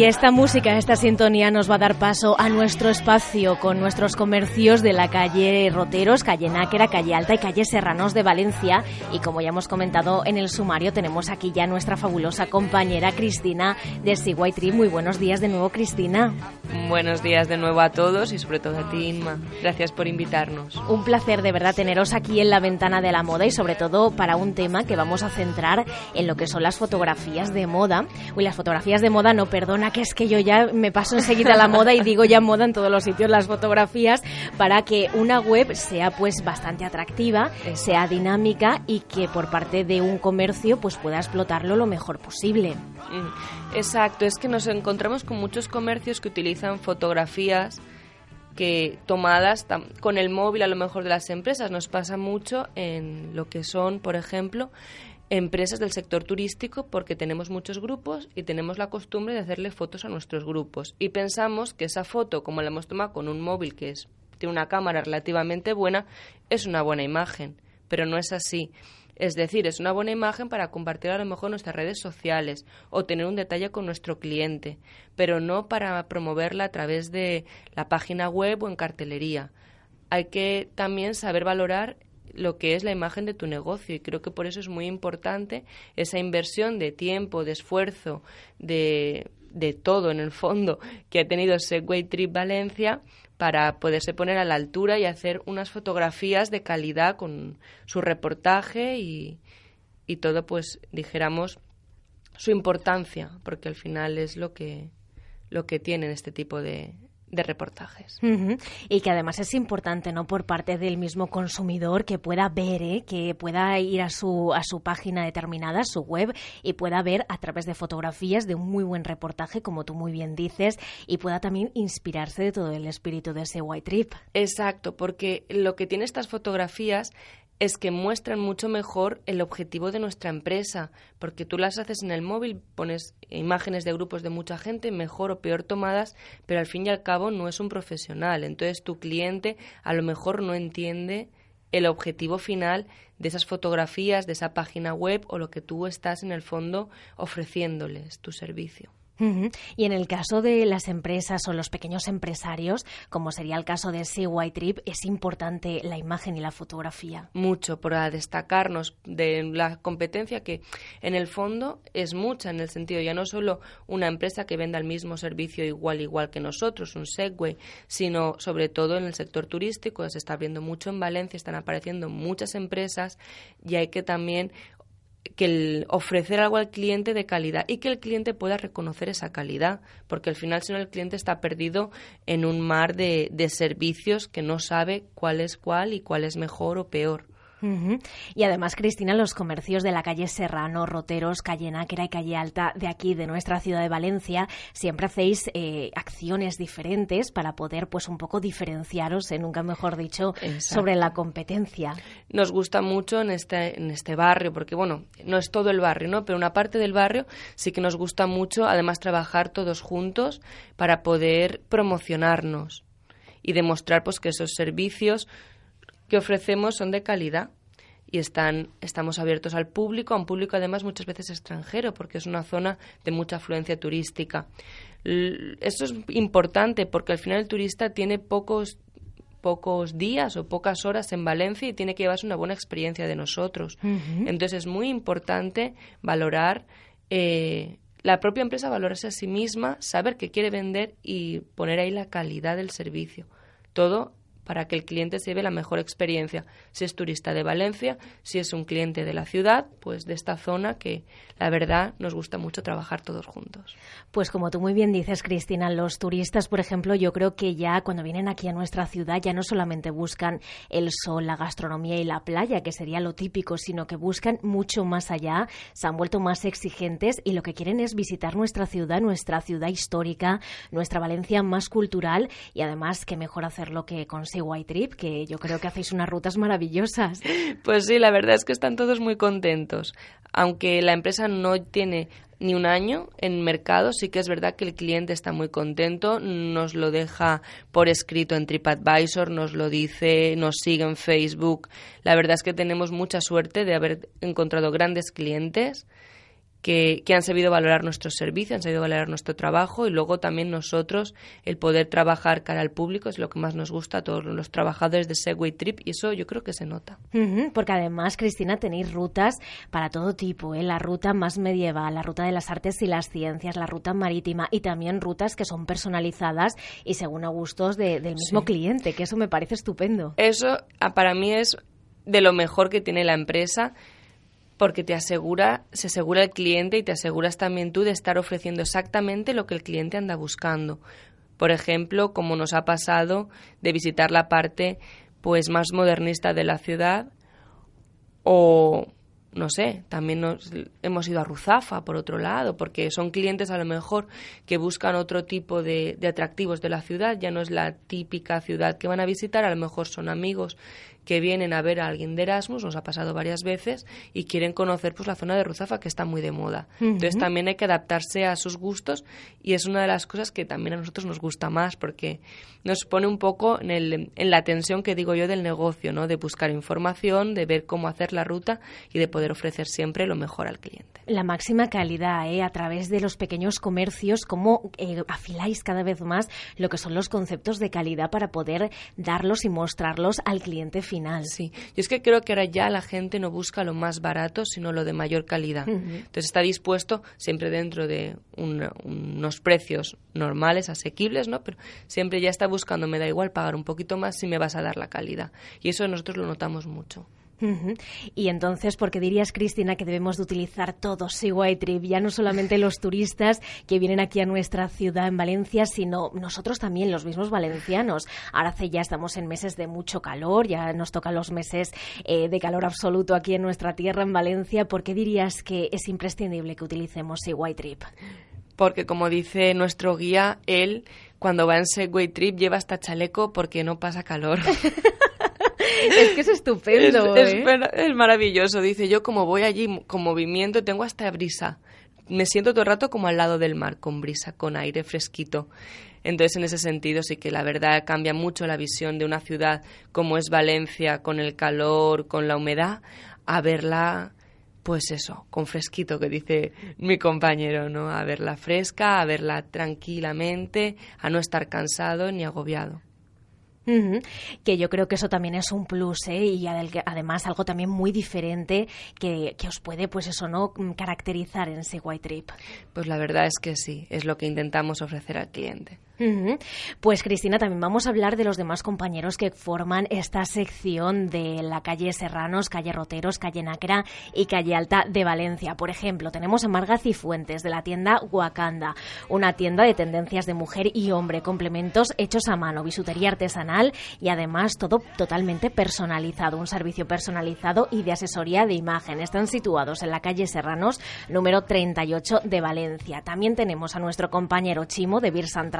Y esta música, esta sintonía nos va a dar paso a nuestro espacio con nuestros comercios de la calle Roteros, calle Náquera, calle Alta y calle Serranos de Valencia. Y como ya hemos comentado en el sumario, tenemos aquí ya nuestra fabulosa compañera Cristina de Seaway. Muy buenos días de nuevo, Cristina. Buenos días de nuevo a todos y sobre todo a ti, Inma. Gracias por invitarnos. Un placer de verdad teneros aquí en la ventana de la moda y sobre todo para un tema que vamos a centrar en lo que son las fotografías de moda. Uy, las fotografías de moda, no perdona que es que yo ya me paso enseguida la moda y digo ya moda en todos los sitios las fotografías para que una web sea pues bastante atractiva, sea dinámica y que por parte de un comercio pues pueda explotarlo lo mejor posible. Mm, exacto, es que nos encontramos con muchos comercios que utilizan fotografías que tomadas con el móvil a lo mejor de las empresas. Nos pasa mucho en lo que son, por ejemplo, empresas del sector turístico porque tenemos muchos grupos y tenemos la costumbre de hacerle fotos a nuestros grupos. Y pensamos que esa foto como la hemos tomado con un móvil que es tiene una cámara relativamente buena es una buena imagen. Pero no es así. Es decir, es una buena imagen para compartir a lo mejor nuestras redes sociales o tener un detalle con nuestro cliente, pero no para promoverla a través de la página web o en cartelería. Hay que también saber valorar lo que es la imagen de tu negocio. Y creo que por eso es muy importante esa inversión de tiempo, de esfuerzo, de, de todo en el fondo que ha tenido Segway Trip Valencia para poderse poner a la altura y hacer unas fotografías de calidad con su reportaje y, y todo pues dijéramos su importancia porque al final es lo que lo que tienen este tipo de, de reportajes. Y que además es importante, ¿no? Por parte del mismo consumidor que pueda ver, ¿eh? que pueda ir a su, a su página determinada, su web, y pueda ver a través de fotografías de un muy buen reportaje, como tú muy bien dices, y pueda también inspirarse de todo el espíritu de ese white trip. Exacto, porque lo que tiene estas fotografías es que muestran mucho mejor el objetivo de nuestra empresa, porque tú las haces en el móvil, pones imágenes de grupos de mucha gente, mejor o peor tomadas, pero al fin y al cabo no es un profesional. Entonces tu cliente a lo mejor no entiende el objetivo final de esas fotografías, de esa página web o lo que tú estás en el fondo ofreciéndoles tu servicio. Y en el caso de las empresas o los pequeños empresarios, como sería el caso de CY Trip, es importante la imagen y la fotografía. Mucho, para destacarnos de la competencia que en el fondo es mucha, en el sentido ya no solo una empresa que venda el mismo servicio igual igual que nosotros, un Segway, sino sobre todo en el sector turístico, se está abriendo mucho en Valencia, están apareciendo muchas empresas y hay que también que el ofrecer algo al cliente de calidad y que el cliente pueda reconocer esa calidad, porque al final si no el cliente está perdido en un mar de, de servicios que no sabe cuál es cuál y cuál es mejor o peor. Y además, Cristina, los comercios de la calle Serrano, Roteros, calle Náquera y calle Alta de aquí, de nuestra ciudad de Valencia, siempre hacéis eh, acciones diferentes para poder, pues, un poco diferenciaros, en nunca mejor dicho, sobre la competencia. Nos gusta mucho en este, en este barrio, porque, bueno, no es todo el barrio, ¿no? Pero una parte del barrio sí que nos gusta mucho, además, trabajar todos juntos para poder promocionarnos y demostrar, pues, que esos servicios que ofrecemos son de calidad y están, estamos abiertos al público, a un público además muchas veces extranjero, porque es una zona de mucha afluencia turística. Esto es importante porque al final el turista tiene pocos pocos días o pocas horas en Valencia y tiene que llevarse una buena experiencia de nosotros. Entonces es muy importante valorar eh, la propia empresa valorarse a sí misma, saber qué quiere vender y poner ahí la calidad del servicio. Todo para que el cliente se lleve la mejor experiencia. Si es turista de Valencia, si es un cliente de la ciudad, pues de esta zona que la verdad nos gusta mucho trabajar todos juntos. Pues como tú muy bien dices, Cristina, los turistas, por ejemplo, yo creo que ya cuando vienen aquí a nuestra ciudad ya no solamente buscan el sol, la gastronomía y la playa, que sería lo típico, sino que buscan mucho más allá, se han vuelto más exigentes y lo que quieren es visitar nuestra ciudad, nuestra ciudad histórica, nuestra Valencia más cultural y además que mejor hacerlo que con White Trip, que yo creo que hacéis unas rutas maravillosas. Pues sí, la verdad es que están todos muy contentos. Aunque la empresa no tiene ni un año en mercado, sí que es verdad que el cliente está muy contento, nos lo deja por escrito en TripAdvisor, nos lo dice, nos sigue en Facebook. La verdad es que tenemos mucha suerte de haber encontrado grandes clientes que, han sabido valorar nuestro servicio, han sabido valorar nuestro trabajo y luego también nosotros el poder trabajar cara al público es lo que más nos gusta a todos los trabajadores de Segway Trip y eso yo creo que se nota. porque además, Cristina, tenéis rutas para todo tipo, ¿eh? la ruta más medieval, la ruta de las artes y las ciencias, la ruta marítima y también rutas que son personalizadas y según a gustos del mismo cliente, que eso me parece estupendo. Eso ah, para mí es de lo mejor que tiene la empresa porque te asegura, se asegura el cliente y te aseguras también tú de estar ofreciendo exactamente lo que el cliente anda buscando. Por ejemplo, como nos ha pasado de visitar la parte pues más modernista de la ciudad o no sé, también nos, hemos ido a Ruzafa, por otro lado, porque son clientes a lo mejor que buscan otro tipo de, de, atractivos de la ciudad, ya no es la típica ciudad que van a visitar, a lo mejor son amigos que vienen a ver a alguien de Erasmus, nos ha pasado varias veces, y quieren conocer pues la zona de Ruzafa que está muy de moda. Entonces también hay que adaptarse a sus gustos y es una de las cosas que también a nosotros nos gusta más porque nos pone un poco en, el, en la tensión que digo yo del negocio, ¿no? De buscar información, de ver cómo hacer la ruta y de poder ofrecer siempre lo mejor al cliente. La máxima calidad, ¿eh? A través de los pequeños comercios, cómo eh, afiláis cada vez más lo que son los conceptos de calidad para poder darlos y mostrarlos al cliente final Sí, yo es que creo que ahora ya la gente no busca lo más barato, sino lo de mayor calidad. Entonces está dispuesto, siempre dentro de unos precios normales, asequibles, ¿no? Pero siempre ya está buscando, me da igual pagar un poquito más si me vas a dar la calidad. Y eso nosotros lo notamos mucho. Y entonces, ¿por qué dirías, Cristina, que debemos de utilizar todos Seaway Trip? Ya no solamente los turistas que vienen aquí a nuestra ciudad en Valencia, sino nosotros también, los mismos valencianos. Ahora hace ya estamos en meses de mucho calor, ya nos tocan los meses eh, de calor absoluto aquí en nuestra tierra, en Valencia. ¿Por qué dirías que es imprescindible que utilicemos Seaway Trip? Porque, como dice nuestro guía, él, cuando va en Segway Trip, lleva hasta chaleco porque no pasa calor. es que es estupendo. Es, ¿eh? es, maravilloso. Dice, yo como voy allí con movimiento tengo hasta brisa. Me siento todo el rato como al lado del mar, con brisa, con aire fresquito. Entonces, en ese sentido, sí que la verdad cambia mucho la visión de una ciudad como es Valencia, con el calor, con la humedad, a verla, pues eso, con fresquito, que dice mi compañero, ¿no? A verla fresca, a verla tranquilamente, a no estar cansado ni agobiado. Que yo creo que eso también es un plus, ¿eh? Y además algo también muy diferente que, que, os puede, pues eso, ¿no? Caracterizar en ese White Trip. Pues la verdad es que sí, es lo que intentamos ofrecer al cliente. Pues Cristina, también vamos a hablar de los demás compañeros que forman esta sección de la calle Serranos, calle Roteros, calle Náquera y calle Alta de Valencia. Por ejemplo, tenemos a Marga Cifuentes de la tienda Wakanda, una tienda de tendencias de mujer y hombre, complementos hechos a mano, bisutería artesanal y además todo totalmente personalizado, un servicio personalizado y de asesoría de imagen. Están situados en la calle Serranos, número 38 de Valencia. También tenemos a nuestro compañero Chimo de Birsan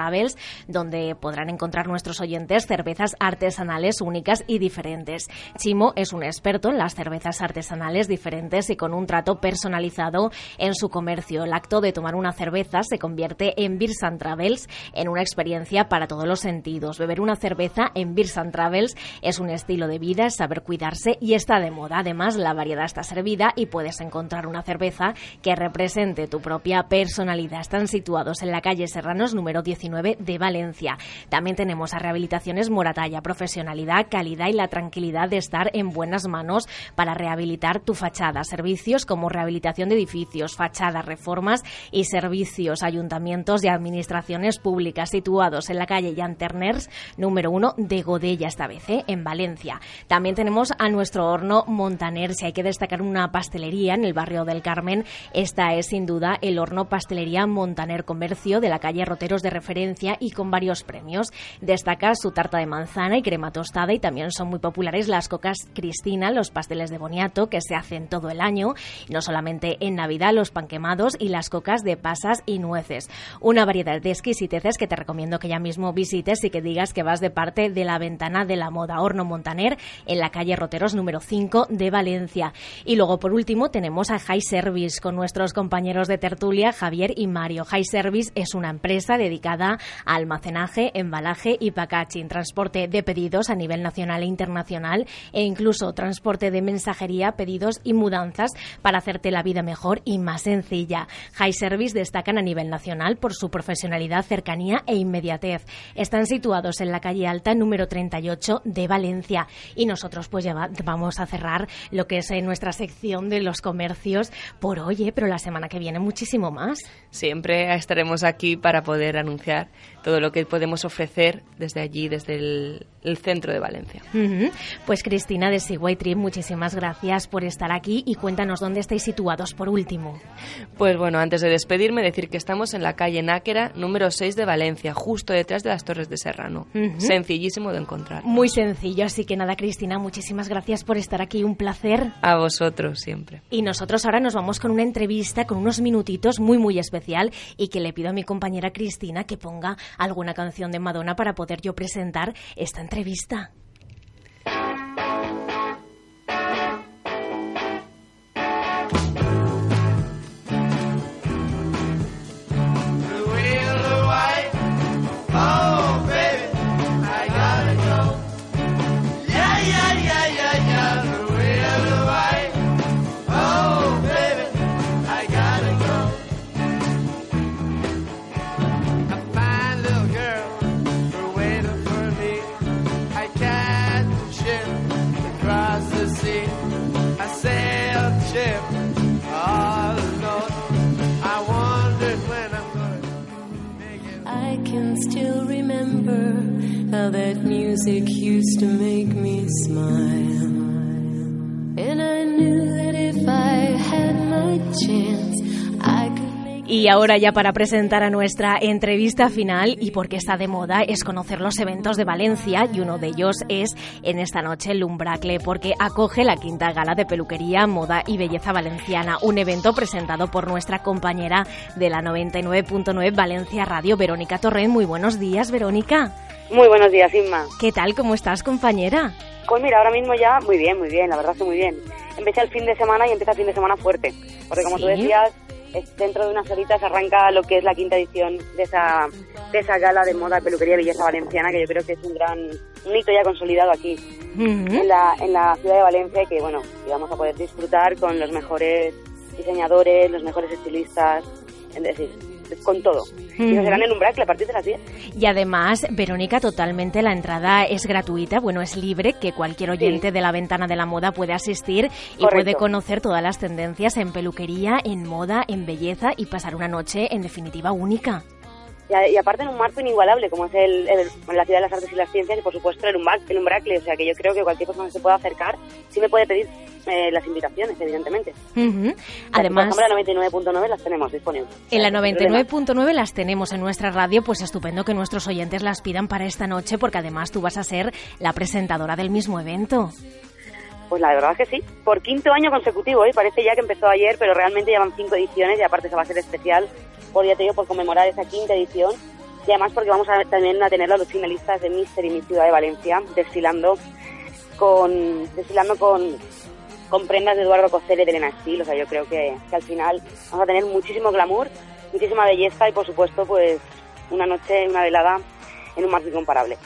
Donde podrán encontrar nuestros oyentes cervezas artesanales únicas y diferentes. Chimo es un experto en las cervezas artesanales diferentes y con un trato personalizado en su comercio. El acto de tomar una cerveza se convierte en Beers Travels en una experiencia para todos los sentidos. Beber una cerveza en Beers Travels es un estilo de vida, es saber cuidarse y está de moda. Además, la variedad está servida y puedes encontrar una cerveza que represente tu propia personalidad. Están situados en la calle Serranos número 19 9 de Valencia. También tenemos a Rehabilitaciones Moratalla, profesionalidad, calidad y la tranquilidad de estar en buenas manos para rehabilitar tu fachada. Servicios como rehabilitación de edificios, fachadas, reformas y servicios, ayuntamientos y administraciones públicas situados en la calle Terners, número 1 de Godella, esta vez, ¿eh? en Valencia. También tenemos a nuestro horno Montaner. Si hay que destacar una pastelería en el barrio del Carmen, esta es sin duda el horno Pastelería Montaner Comercio de la calle Roteros de referencia y con varios premios. Destaca su tarta de manzana y crema tostada y también son muy populares las cocas Cristina, los pasteles de boniato que se hacen todo el año, no solamente en Navidad, los panquemados y las cocas de pasas y nueces. Una variedad de exquisiteces que te recomiendo que ya mismo visites y que digas que vas de parte de la ventana de la moda Horno Montaner en la calle Roteros número 5 de Valencia. Y luego, por último, tenemos a High Service con nuestros compañeros de tertulia, Javier y Mario. High Service es una empresa dedicada almacenaje, embalaje y packaging, transporte de pedidos a nivel nacional e internacional e incluso transporte de mensajería, pedidos y mudanzas para hacerte la vida mejor y más sencilla. High Service destacan a nivel nacional por su profesionalidad, cercanía e inmediatez. Están situados en la calle Alta número 38 de Valencia y nosotros pues ya vamos a cerrar lo que es eh, nuestra sección de los comercios por hoy, ¿eh? pero la semana que viene muchísimo más. Siempre estaremos aquí para poder anunciar todo lo que podemos ofrecer desde allí, desde el, centro de Valencia. Pues Cristina de Seaway Trip, muchísimas gracias por estar aquí y cuéntanos dónde estáis situados por último. Pues bueno, antes de despedirme, decir que estamos en la calle Náquera, número 6 de Valencia, justo detrás de las Torres de Serrano. Sencillísimo de encontrar. Muy sencillo, así que nada, Cristina, muchísimas gracias por estar aquí, un placer. A vosotros siempre. Y nosotros ahora nos vamos con una entrevista, con unos minutitos muy, muy especial y que le pido a mi compañera Cristina que ponga alguna canción de Madonna para poder yo presentar esta entrevista. That music used to make me smile. And I knew that if I had my chance, Y ahora ya para presentar a nuestra entrevista final y porque está de moda es conocer los eventos de Valencia y uno de ellos es en esta noche el Umbracle porque acoge la quinta gala de peluquería, moda y belleza valenciana, un evento presentado por nuestra compañera de la 99.9 Valencia Radio, Verónica Torrent. Muy buenos días, Verónica. Muy buenos días, Inma. ¿Qué tal? ¿Cómo estás, compañera? Pues mira, ahora mismo ya muy bien, muy bien, la verdad que muy bien. Empecé el fin de semana y empieza el fin de semana fuerte, porque como tú decías, dentro de unas horitas arranca lo que es la quinta edición de esa, de esa gala de moda, peluquería belleza valenciana, que yo creo que es un gran un hito ya consolidado aquí en, la, en la ciudad de Valencia y que, bueno, vamos a poder disfrutar con los mejores diseñadores, los mejores estilistas, es decir, con todo. Y nos serán en Umbracle a partir de las 10. Y además, Verónica, totalmente la entrada es gratuita, bueno, es libre, que cualquier oyente de la ventana de la moda puede asistir y puede conocer todas las tendencias en peluquería, en moda, en belleza y pasar una noche, en definitiva, única. Y, aparte en un marco inigualable, como es el, la Ciudad de las Artes y las Ciencias y por supuesto el, Umbracle, el Umbracle. O sea que yo creo que cualquier persona que se pueda acercar sí me puede pedir eh, las invitaciones, evidentemente. Además, la 99.9 las tenemos disponibles. En la 99.9 las tenemos en nuestra radio, pues estupendo que nuestros oyentes las pidan para esta noche, porque además tú vas a ser la presentadora del mismo evento. Pues la verdad es que sí, por quinto año consecutivo, y ¿eh? parece ya que empezó ayer, pero realmente llevan cinco ediciones y aparte se va a ser especial, por ya te digo, por conmemorar esa quinta edición y además porque vamos a también a tener a los finalistas de Mister y mi Ciudad de Valencia desfilando con desfilando con con prendas de Eduardo Coster y de Elena Steel. O sea, yo creo que, al final vamos a tener muchísimo glamour, muchísima belleza y, por supuesto, pues una noche, una velada en un marco incomparable.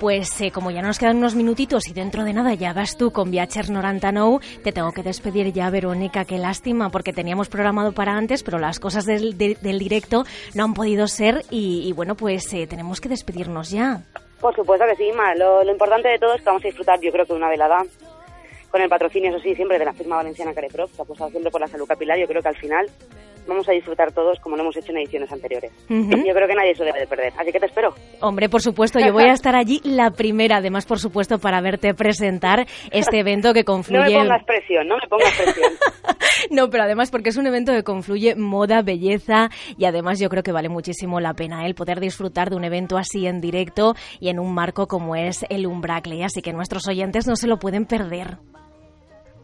Pues eh, como ya nos quedan unos minutitos y dentro de nada ya vas tú con Viajes Norantanou, te tengo que despedir ya, Verónica. Qué lástima, porque teníamos programado para antes, pero las cosas del, del directo no han podido ser y, bueno, pues eh, tenemos que despedirnos ya. Por supuesto que sí, Ma. Lo, lo, importante de todo es que vamos a disfrutar, yo creo que de una velada con el patrocinio, eso sí, siempre de la firma valenciana Careprop, que ha apostado siempre por la salud capilar. Yo creo que al final vamos a disfrutar todos como lo hemos hecho en ediciones anteriores. Yo creo que nadie se debe de perder, así que te espero. Hombre, por supuesto, yo voy a estar allí la primera, además, por supuesto, para verte presentar este evento que confluye... No me pongas presión, no me pongas presión. no, pero además porque es un evento que confluye moda, belleza y además yo creo que vale muchísimo la pena ¿eh? el poder disfrutar de un evento así en directo y en un marco como es el Umbracle, así que nuestros oyentes no se lo pueden perder.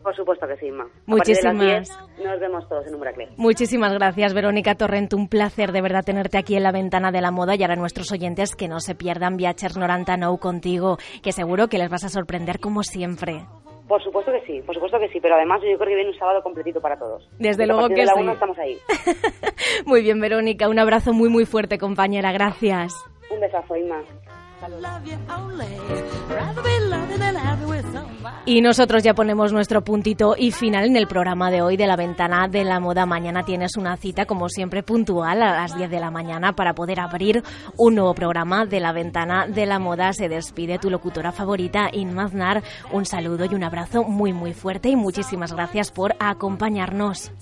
Por supuesto que sí, Ma. Muchísimas. nos vemos todos en Umbracle. Muchísimas gracias, Verónica Torrent. Un placer de verdad tenerte aquí en la ventana de la moda y ahora nuestros oyentes que no se pierdan Viajes Noranta No contigo, que seguro que les vas a sorprender como siempre. Por supuesto que sí, por supuesto que sí, pero además yo creo que viene un sábado completito para todos. Desde luego que de sí. estamos ahí. muy bien, Verónica, un abrazo muy muy fuerte, compañera, gracias. Un besazo, Inma. Y nosotros ya ponemos nuestro puntito y final en el programa de hoy de la ventana de la moda. Mañana tienes una cita, como siempre, puntual a las 10 de la mañana para poder abrir un nuevo programa de la ventana de la moda. Se despide tu locutora favorita, Inmaznar. Un saludo y un abrazo muy, muy fuerte y muchísimas gracias por acompañarnos.